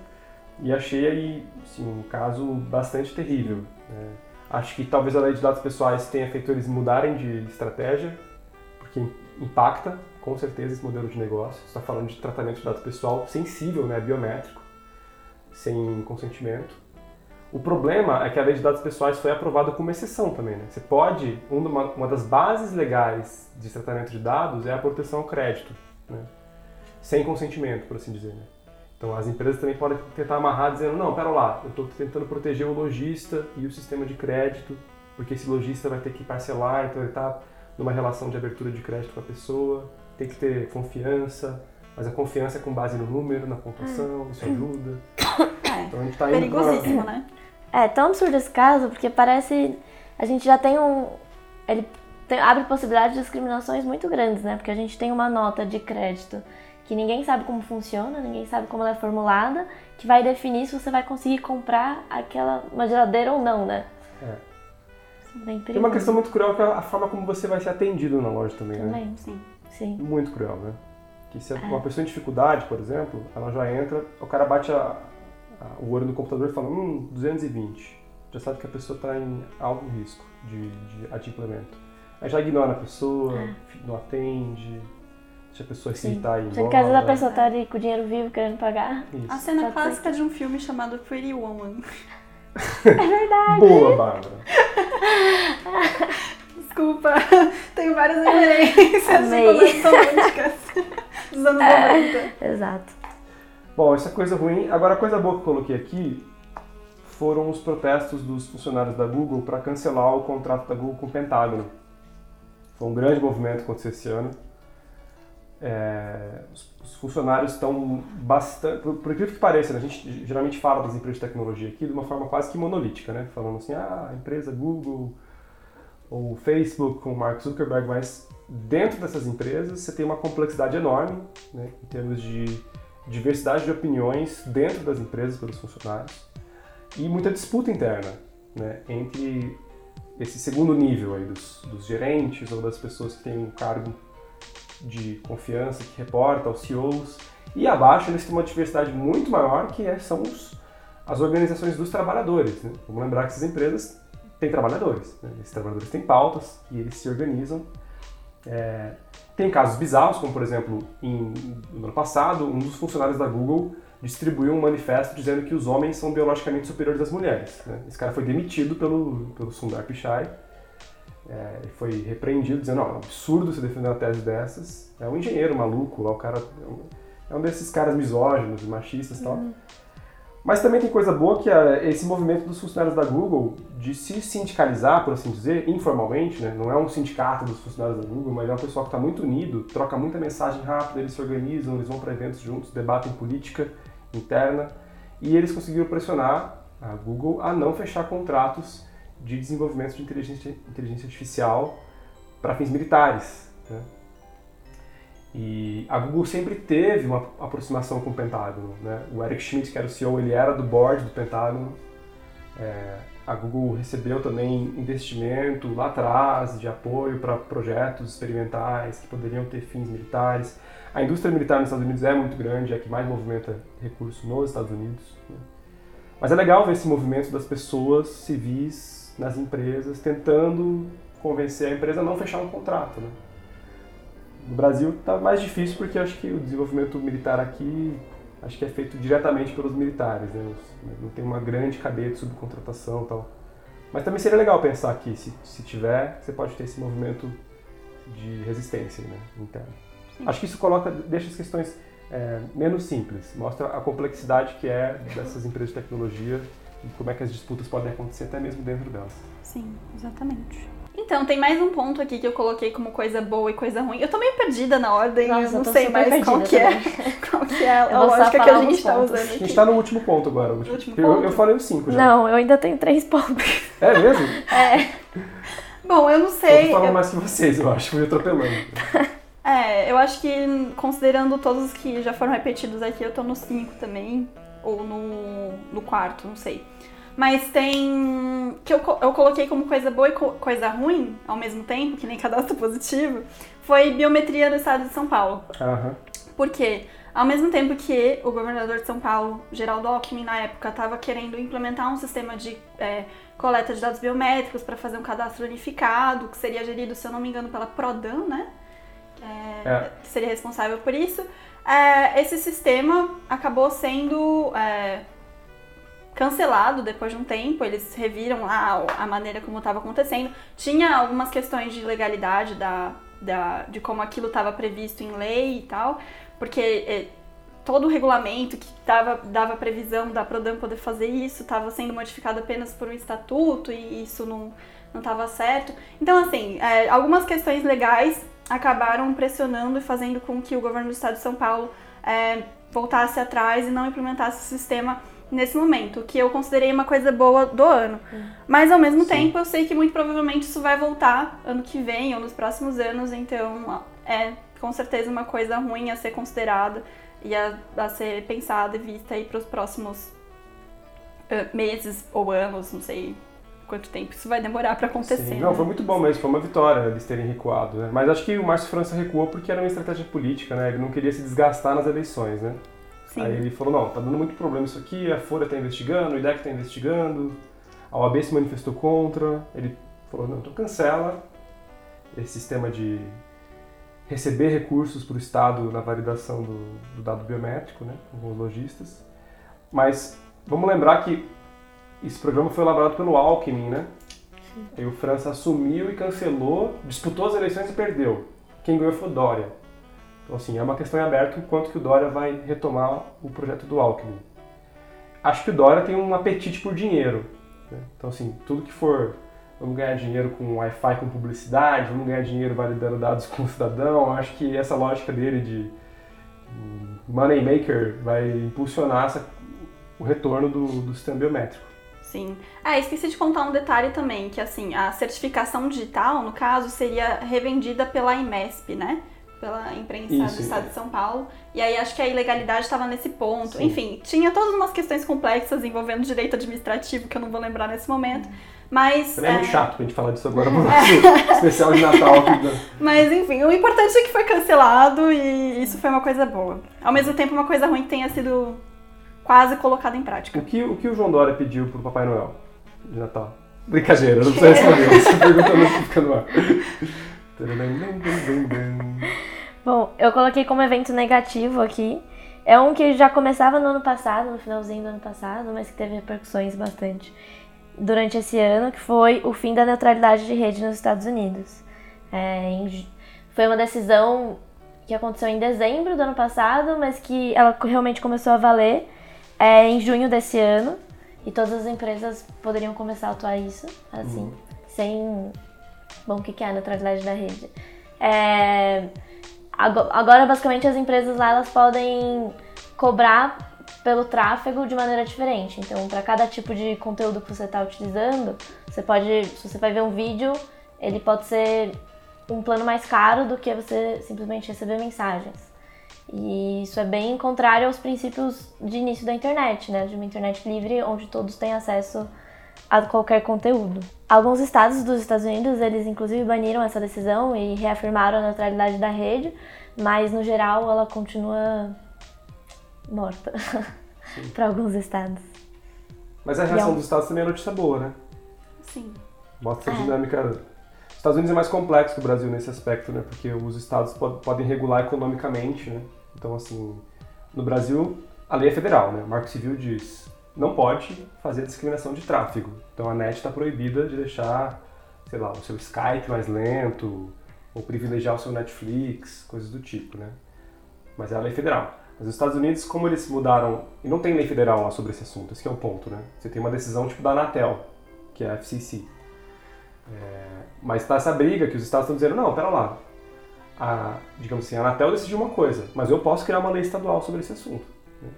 E achei aí, assim, um caso bastante terrível. né? Acho que talvez a lei de dados pessoais tenha feito eles mudarem de estratégia, porque impacta, com certeza, esse modelo de negócio. Você está falando de tratamento de dados pessoal sensível, né? Biométrico, sem consentimento. O problema é que a lei de dados pessoais foi aprovada como exceção também. Né? Você pode, uma, uma das bases legais de tratamento de dados é a proteção ao crédito, né? sem consentimento, por assim dizer. Né? Então as empresas também podem tentar amarrar dizendo, não, pera lá, eu estou tentando proteger o lojista e o sistema de crédito, porque esse lojista vai ter que parcelar, então ele está numa relação de abertura de crédito com a pessoa, tem que ter confiança, mas a confiança é com base no número, na pontuação, isso ajuda. É, Então a gente está indo pra- perigosíssimo, né? É tão absurdo esse caso porque parece. A gente já tem um. Ele tem- abre possibilidade de discriminações muito grandes, né? Porque a gente tem uma nota de crédito que ninguém sabe como funciona, ninguém sabe como ela é formulada, que vai definir se você vai conseguir comprar aquela uma geladeira ou não, né? É. Bem Tem uma questão muito cruel que é a forma como você vai ser atendido na loja também, né? Também, Sim. sim. Muito cruel, né? Que se é uma pessoa em dificuldade, por exemplo, ela já entra, o cara bate a- a- o olho no computador e fala, hum, 220. Já sabe que a pessoa está em alto risco de, de adimplemento. Aí já ignora a pessoa, não atende, deixa a pessoa se irritar e ir Sendo que às vezes a embora. pessoa tá ali com o dinheiro vivo querendo pagar. Isso. A cena ser clássica de um filme chamado Pretty Woman. Boa, Bárbara. Desculpa, tenho várias referências de Amei. comédias românticas dos anos 90. Exato. Bom, é coisa ruim. Agora, a coisa boa que eu coloquei aqui foram os protestos dos funcionários da Google para cancelar o contrato da Google com o Pentágono. Foi um grande movimento que aconteceu esse ano. É, os, os funcionários estão bastante. Por, incrível que pareça, né, a gente geralmente fala das empresas de tecnologia aqui de uma forma quase que monolítica, né? Falando assim, ah, a empresa Google ou Facebook com Mark Zuckerberg, mas dentro dessas empresas você tem uma complexidade enorme né, em termos de diversidade de opiniões dentro das empresas pelos funcionários e muita disputa interna né, entre esse segundo nível aí dos, dos gerentes ou das pessoas que têm um cargo de confiança que reporta aos CEOs e abaixo eles têm uma diversidade muito maior que é, são os, as organizações dos trabalhadores. Né? Vamos lembrar que essas empresas têm trabalhadores, né? esses trabalhadores têm pautas e eles se organizam. É, tem casos bizarros, como por exemplo, em, no ano passado, um dos funcionários da Google distribuiu um manifesto dizendo que os homens são biologicamente superiores às mulheres. né? Esse cara foi demitido pelo, pelo Sundar Pichai, é, foi repreendido dizendo, não, é um absurdo você defender uma tese dessas, é um engenheiro maluco, lá o cara é um, é desses caras misóginos, machistas e tal. Mas também tem coisa boa que é esse movimento dos funcionários da Google de se sindicalizar, por assim dizer, informalmente, né? não é um sindicato dos funcionários da Google, mas é um pessoal que está muito unido, troca muita mensagem rápida, eles se organizam, eles vão para eventos juntos, debatem política interna, e eles conseguiram pressionar a Google a não fechar contratos de desenvolvimento de inteligência, inteligência artificial para fins militares. Né? E a Google sempre teve uma aproximação com o Pentágono. Né? O Eric Schmidt, que era o CEO, ele era do board do Pentágono. É, a Google recebeu também investimento lá atrás de apoio para projetos experimentais que poderiam ter fins militares. A indústria militar nos Estados Unidos é muito grande, é a que mais movimenta recursos nos Estados Unidos. Né? Mas é legal ver esse movimento das pessoas civis nas empresas tentando convencer a empresa a não fechar um contrato. Né? No Brasil está mais difícil porque acho que o desenvolvimento militar aqui acho que é feito diretamente pelos militares, né? não tem uma grande cadeia de subcontratação tal. Mas também seria legal pensar que se, se tiver, você pode ter esse movimento de resistência né? interna. Acho que isso coloca, deixa as questões é, menos simples, mostra a complexidade que é dessas empresas de tecnologia e como é que as disputas podem acontecer até mesmo dentro delas. Sim, exatamente. Então, tem mais um ponto aqui que eu coloquei como coisa boa e coisa ruim. Eu tô meio perdida na ordem, Nossa, eu não eu sei mais qual que, é, qual que é a Eu lógica que a gente tá pontos. usando A aqui. gente tá no último ponto agora. o último. último eu, ponto? eu falei os cinco já. Não, eu ainda tenho três pontos. É mesmo? É. Bom, eu não Eu sei. tô falando eu- mais que vocês, eu acho. Fui atropelando. É, eu acho que considerando todos os que já foram repetidos aqui, eu tô no 5 também. Ou no, no quarto, não sei. Mas tem. que eu, eu coloquei como coisa boa e co- coisa ruim ao mesmo tempo, que nem cadastro positivo, foi biometria do estado de São Paulo. Aham. Porque, ao mesmo tempo que o governador de São Paulo, Geraldo Alckmin, na época, estava querendo implementar um sistema de é, coleta de dados biométricos para fazer um cadastro unificado, que seria gerido, se eu não me engano, pela Prodan, né? É, É. Que seria responsável por isso. É, esse sistema acabou sendo é, cancelado depois de um tempo, eles reviram lá a maneira como estava acontecendo. Tinha algumas questões de legalidade da, da, de como aquilo estava previsto em lei e tal, porque é, todo o regulamento que dava, dava previsão da Prodam poder fazer isso estava sendo modificado apenas por um estatuto e isso não não estava certo. Então, assim, é, algumas questões legais acabaram pressionando e fazendo com que o governo do estado de São Paulo é, voltasse atrás e não implementasse o sistema nesse momento, o que eu considerei uma coisa boa do ano. Mas ao mesmo Sim. tempo, eu sei que muito provavelmente isso vai voltar ano que vem ou nos próximos anos, então é com certeza uma coisa ruim a ser considerada e a, a ser pensada e vista aí para os próximos eh, meses ou anos, não sei quanto tempo isso vai demorar para acontecer. Sim. né? Não, foi muito bom mesmo, foi uma vitória eles terem recuado, né? Mas acho que o Márcio França recuou porque era uma estratégia política, né? Ele não queria se desgastar nas eleições, né? Sim. Aí ele falou, não, tá dando muito problema isso aqui, a Folha tá investigando, o IDEC tá investigando, a OAB se manifestou contra, ele falou, não, então cancela esse sistema de receber recursos para o Estado na validação do, do dado biométrico, né, com os lojistas. Mas vamos lembrar que esse programa foi elaborado pelo Alckmin, né? Aí o França assumiu e cancelou, disputou as eleições e perdeu. Quem ganhou foi o Dória. Então, assim, é uma questão em aberto enquanto que o Dória vai retomar o projeto do Alckmin. Acho que o Dória tem um apetite por dinheiro. né? Então, assim, tudo que for vamos ganhar dinheiro com Wi-Fi com publicidade, vamos ganhar dinheiro validando dados com o cidadão, acho que essa lógica dele de hum, money maker vai impulsionar essa- o retorno do, do sistema biométrico. Sim. Ah, esqueci de contar um detalhe também, que assim, a certificação digital, no caso, seria revendida pela IMESP, né? Pela imprensa Isso, do estado é. de São Paulo. E aí acho que a ilegalidade estava nesse ponto. Sim. Enfim, tinha todas umas questões complexas envolvendo direito administrativo que eu não vou lembrar nesse momento. Mas. Também é, é, muito chato pra gente falar disso agora no nosso especial de Natal Mas enfim, o importante é que foi cancelado e isso foi uma coisa boa. Ao mesmo tempo, uma coisa ruim que tenha sido quase colocada em prática. O que, o que o João Dória pediu pro Papai Noel de Natal? Brincadeira, não precisa responder. Essa pergunta não fica no ar. Bom, eu coloquei como evento negativo aqui. É um que já começava no ano passado, no finalzinho do ano passado, mas que teve repercussões bastante durante esse ano, que foi o fim da neutralidade de rede nos Estados Unidos. É, em foi uma decisão que aconteceu em dezembro do ano passado, mas que ela realmente começou a valer é, em junho desse ano. E todas as empresas poderiam começar a atuar isso, assim, sem... Bom, o que que é a neutralidade da rede? É, Ago- Agora, basicamente, as empresas lá elas podem cobrar pelo tráfego de maneira diferente. Então, para cada tipo de conteúdo que você está utilizando, você pode, se você vai ver um vídeo, ele pode ser um plano mais caro do que você simplesmente receber mensagens. E isso é bem contrário aos princípios de início da internet, né? De uma internet livre onde todos têm acesso a qualquer conteúdo. Alguns estados dos Estados Unidos, eles inclusive baniram essa decisão e reafirmaram a neutralidade da rede, mas no geral ela continua morta para alguns estados. Mas a é reação um- dos Estados também é notícia boa, né? Sim. Mostra a É. dinâmica. Os Estados Unidos é mais complexo que o Brasil nesse aspecto, né? Porque os estados pod- podem regular economicamente, né? Então, assim, no Brasil, a lei é federal, né? O Marco Civil diz não pode fazer discriminação de tráfego. Então, a net está proibida de deixar, sei lá, o seu Skype mais lento ou privilegiar o seu Netflix, coisas do tipo, né? Mas é a lei federal. Mas os Estados Unidos, como eles mudaram, e não tem lei federal lá sobre esse assunto, esse é o ponto, né? Você tem uma decisão tipo da Anatel, que é a FCC. É, mas está essa briga que os estados estão dizendo, não, pera lá, a, digamos assim, a Anatel decidiu uma coisa, mas eu posso criar uma lei estadual sobre esse assunto. né?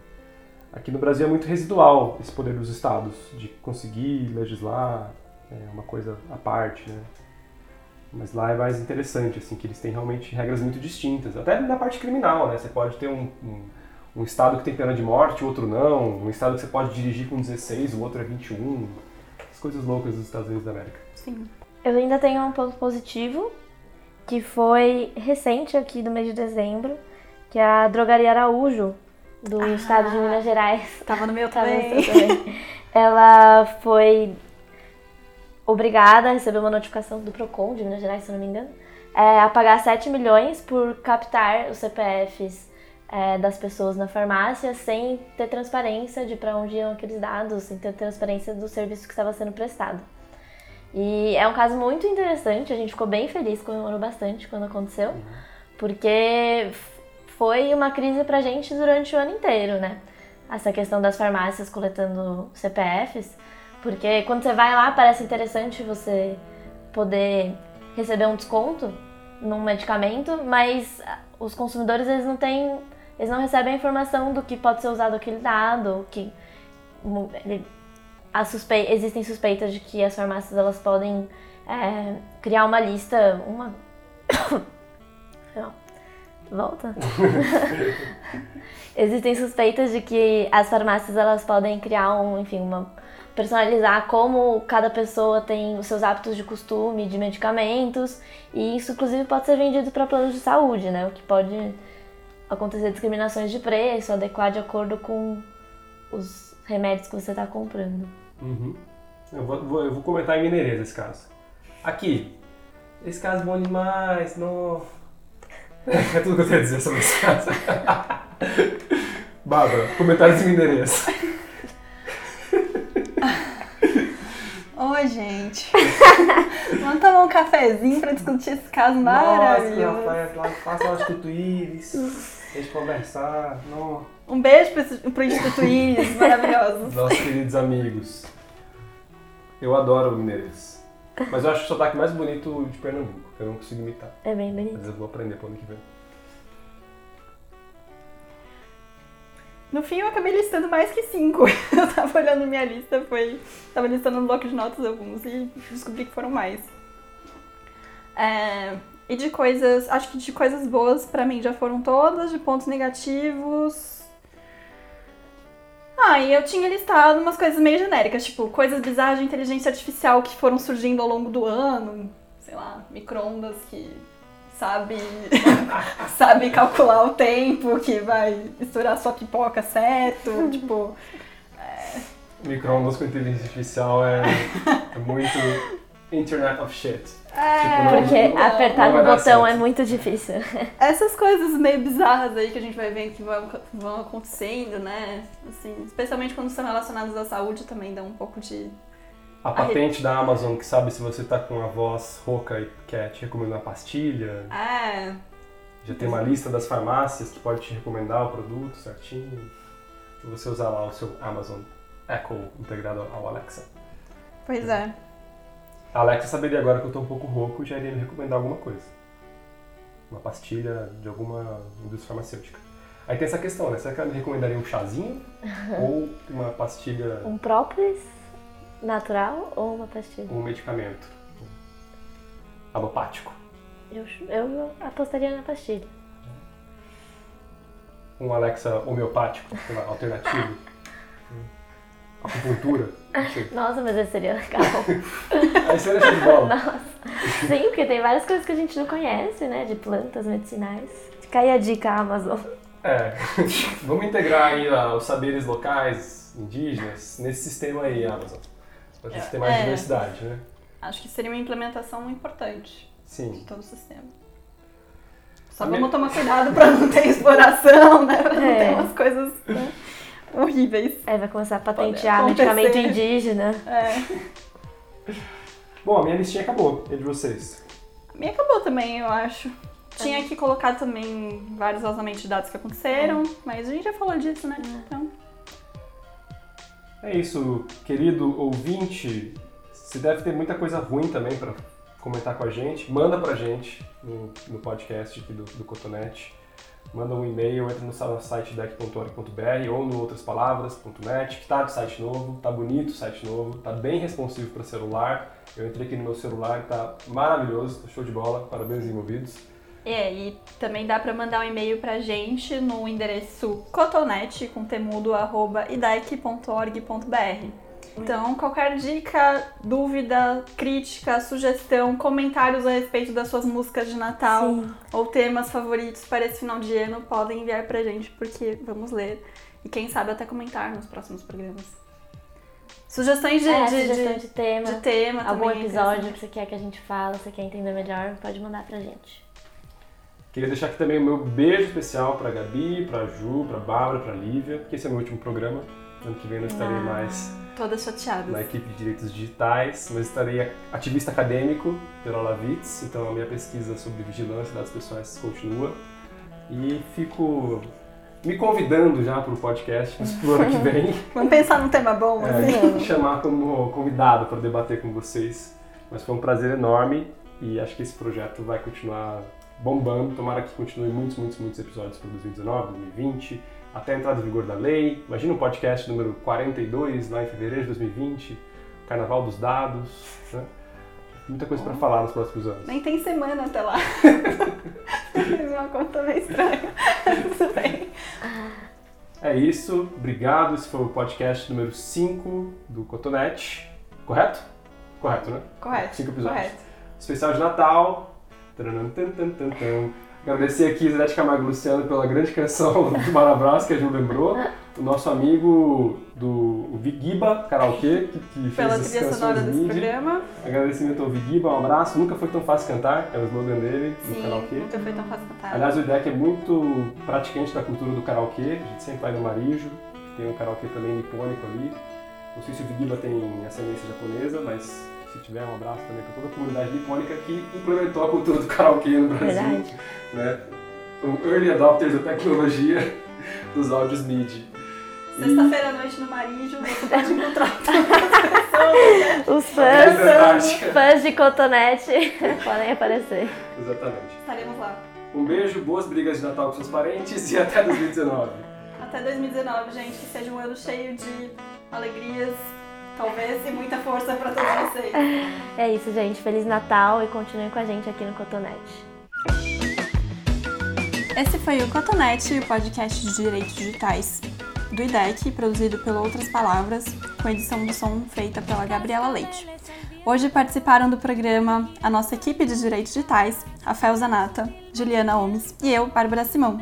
Aqui no Brasil é muito residual esse poder dos estados de conseguir legislar, é uma coisa à parte, né? Mas lá é mais interessante, assim, que eles têm realmente regras muito distintas. Até na parte criminal, né? Você pode ter um, um, um estado que tem pena de morte, o outro não. Um estado que você pode dirigir com 16, o outro é 21. As coisas loucas dos Estados Unidos da América. Sim. Eu ainda tenho um ponto positivo, que foi recente aqui do mês de dezembro, que é a Drogaria Araújo, do Ah. estado de Minas Gerais. Tava no meu também. também. Ela foi obrigada a receber uma notificação do PROCON de Minas Gerais, se não me engano, é, a pagar 7 milhões por captar os CPFs é, das pessoas na farmácia sem ter transparência de para onde iam aqueles dados, sem ter transparência do serviço que estava sendo prestado. E é um caso muito interessante, a gente ficou bem feliz, comemorou bastante quando aconteceu, porque f- foi uma crise pra gente durante o ano inteiro, né? Essa questão das farmácias coletando CPFs, porque quando você vai lá parece interessante você poder receber um desconto num medicamento, mas os consumidores eles não têm, eles não recebem a informação do que pode ser usado aquele dado, que ele- a suspe- existem suspeitas de que as farmácias elas podem é, criar uma lista, uma volta. existem suspeitas de que as farmácias elas podem criar um, enfim, uma personalizar como cada pessoa tem os seus hábitos de costume, de medicamentos, e isso inclusive pode ser vendido para planos de saúde, né? O que pode acontecer discriminações de preço, adequar de acordo com os remédios que você está comprando. Uhum. Eu, vou, vou- eu vou comentar em Mineirês esse caso. Aqui. Esse caso é bom demais, não. É tudo que eu tenho a dizer sobre esse caso. Bárbara, comentários em Mineirês. Oi, gente. Vamos tomar um cafezinho pra discutir esse caso maravilhoso. Nossa, faça lá os tutuíris, a gente conversar. Não. Um beijo pro, pro Instituto Iris, maravilhosos. Nossos queridos amigos. Eu adoro o Mineirês. Mas eu acho o sotaque mais bonito de Pernambuco. Eu não consigo imitar. É bem bonito. Mas eu vou aprender pro ano que vem. No fim, eu acabei listando mais que cinco. Eu tava olhando minha lista, foi. Tava listando no bloco de notas alguns e descobri que foram mais. É, e de coisas. Acho que de coisas boas pra mim já foram todas, de pontos negativos. Ah, e eu tinha listado umas coisas meio genéricas, tipo, coisas bizarras de inteligência artificial que foram surgindo ao longo do ano. Sei lá, micro-ondas que sabe, sabe calcular o tempo, que vai misturar sua pipoca certo, tipo. Micro-ondas com inteligência artificial é, é muito Internet of Shit. É, Tipo, não- Porque não- apertar não dar botão certo. é muito difícil. essas coisas meio bizarras aí que a gente vai vendo que vão, vão acontecendo, né? Assim, especialmente quando são relacionadas à saúde também dá um pouco de. A patente da Amazon que sabe se você tá com a voz rouca e quer te recomendar uma pastilha. É, Já tem uma lista das farmácias que pode te recomendar o produto certinho. E você usar lá o seu Amazon Echo integrado ao Alexa. pois é. A Alexa saberia agora que eu tô um pouco rouco e já iria me recomendar alguma coisa. Uma pastilha de alguma indústria farmacêutica. Aí tem essa questão, né? Será que ela me recomendaria um chazinho ou uma pastilha Um própolis natural ou uma pastilha? um medicamento alopático? Eu, eu apostaria na pastilha. Um Alexa homeopático, sei lá, alternativo? Acupuntura? Nossa, mas esse seria legal. Aí seria show de bola. Sim, porque tem várias coisas que a gente não conhece, né? De plantas medicinais. Fica aí a dica, Amazon. É. Vamos integrar aí ó, os saberes locais, indígenas, nesse sistema aí, Amazon. Pra gente ter mais É. diversidade, né? Acho que seria uma implementação importante de Sim. todo o sistema. Só A vamos minha- tomar cuidado pra não ter exploração, né? Pra não É. ter umas coisas né, horríveis. Aí vai começar a patentear medicamento indígena. É. Bom, a minha listinha acabou. E a de vocês? E acabou também, eu acho. Tinha que colocar também vários vazamentos de dados que aconteceram, mas a gente já falou disso, né? Então, É isso, querido ouvinte. Se deve ter muita coisa ruim também para comentar com a gente, manda pra gente no, no podcast aqui do, do Cotonete. Manda um e-mail, entra no site deck.org.br ou no outraspalavras.net, que tá de site novo, tá bonito o site novo, tá bem responsivo para celular. Eu entrei aqui no meu celular, tá maravilhoso, tá show de bola, parabéns envolvidos. é, e também dá pra mandar um e-mail pra gente no endereço cotonete com temudo arroba idec.org.br. Então, qualquer dica, dúvida, crítica, sugestão, comentários a respeito das suas músicas de Natal Sim. ou temas favoritos para esse final de ano, podem enviar pra gente, porque vamos ler. E quem sabe até comentar nos próximos programas. Sugestões de, É, de, sugestão de- de tema. de tema Algum também é episódio que você quer que a gente fale, você quer entender melhor, pode mandar pra gente. Queria deixar aqui também o meu beijo especial pra Gabi, pra Ju, pra Bárbara, pra Lívia, porque esse é o meu último programa. Ano que vem não estarei Ah. mais Todas chateadas. na equipe de direitos digitais, mas estarei ativista acadêmico pela Lavitz, então a minha pesquisa sobre vigilância e dados pessoais continua. E fico me convidando já para o podcast pro ano que vem, Vamos pensar num tema bom, assim. é, me chamar como convidado para debater com vocês. Mas foi um prazer enorme e acho que esse projeto vai continuar bombando. Tomara que continue muitos, muitos, muitos episódios para 2019, 2020, até a entrada em vigor da lei. Imagina um podcast número 42, lá em fevereiro de 2020, Carnaval dos Dados. Né? Muita coisa para falar nos próximos anos. Nem tem semana até lá. Fiz uma conta meio estranha. Tudo bem. É isso, obrigado. Esse foi o podcast número 5 do Cotonete. Correto? Correto, né? Correto. Cinco episódios. Correto. especial de Natal. Tan, tan, tan. Agradecer aqui Zé de Camargo Luciano pela grande canção do Marabras que a Ju lembrou. O nosso amigo do Viguiba Karaokê, que, que fez Pela as trilha canções sonora desse programa. Agradecimento ao Viguiba, um abraço. Nunca foi tão fácil cantar, é o slogan dele, do Sim, karaokê. nunca foi tão fácil cantar. Aliás, o IDEC é muito praticante da cultura do karaokê. A gente sempre vai no Marijo, tem um karaokê também nipônico ali. Não sei se o Vigiba tem ascendência japonesa, mas se tiver, um abraço também para toda a comunidade nipônica que implementou a cultura do karaokê no Brasil. Verdade. Né? São early adopters da tecnologia dos áudios MIDI. Sexta-feira à noite no Marijo, você pode encontrar. Os É fãs, verdade. fãs de cotonete podem aparecer. Exatamente. Estaremos lá. Um beijo, boas brigas de Natal com seus parentes e até 2019. Até 2019, gente. Que seja um ano cheio de alegrias, talvez, e muita força pra todos vocês. É isso, gente. Feliz Natal e continuem com a gente aqui no Cotonete. Esse foi o Cotonete, o podcast de direitos digitais do IDEC, produzido pelo Outras Palavras, com edição do som feita pela Gabriela Leite. Hoje participaram do programa a nossa equipe de direitos digitais, Rafael Zanata, Juliana Omes e eu, Bárbara Simão.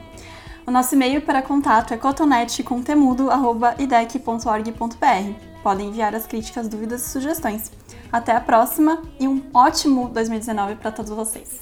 O nosso e-mail para contato é cotonete.contemudo.idec.org.br. Podem enviar as críticas, dúvidas e sugestões. Até a próxima e um ótimo 2019 para todos vocês.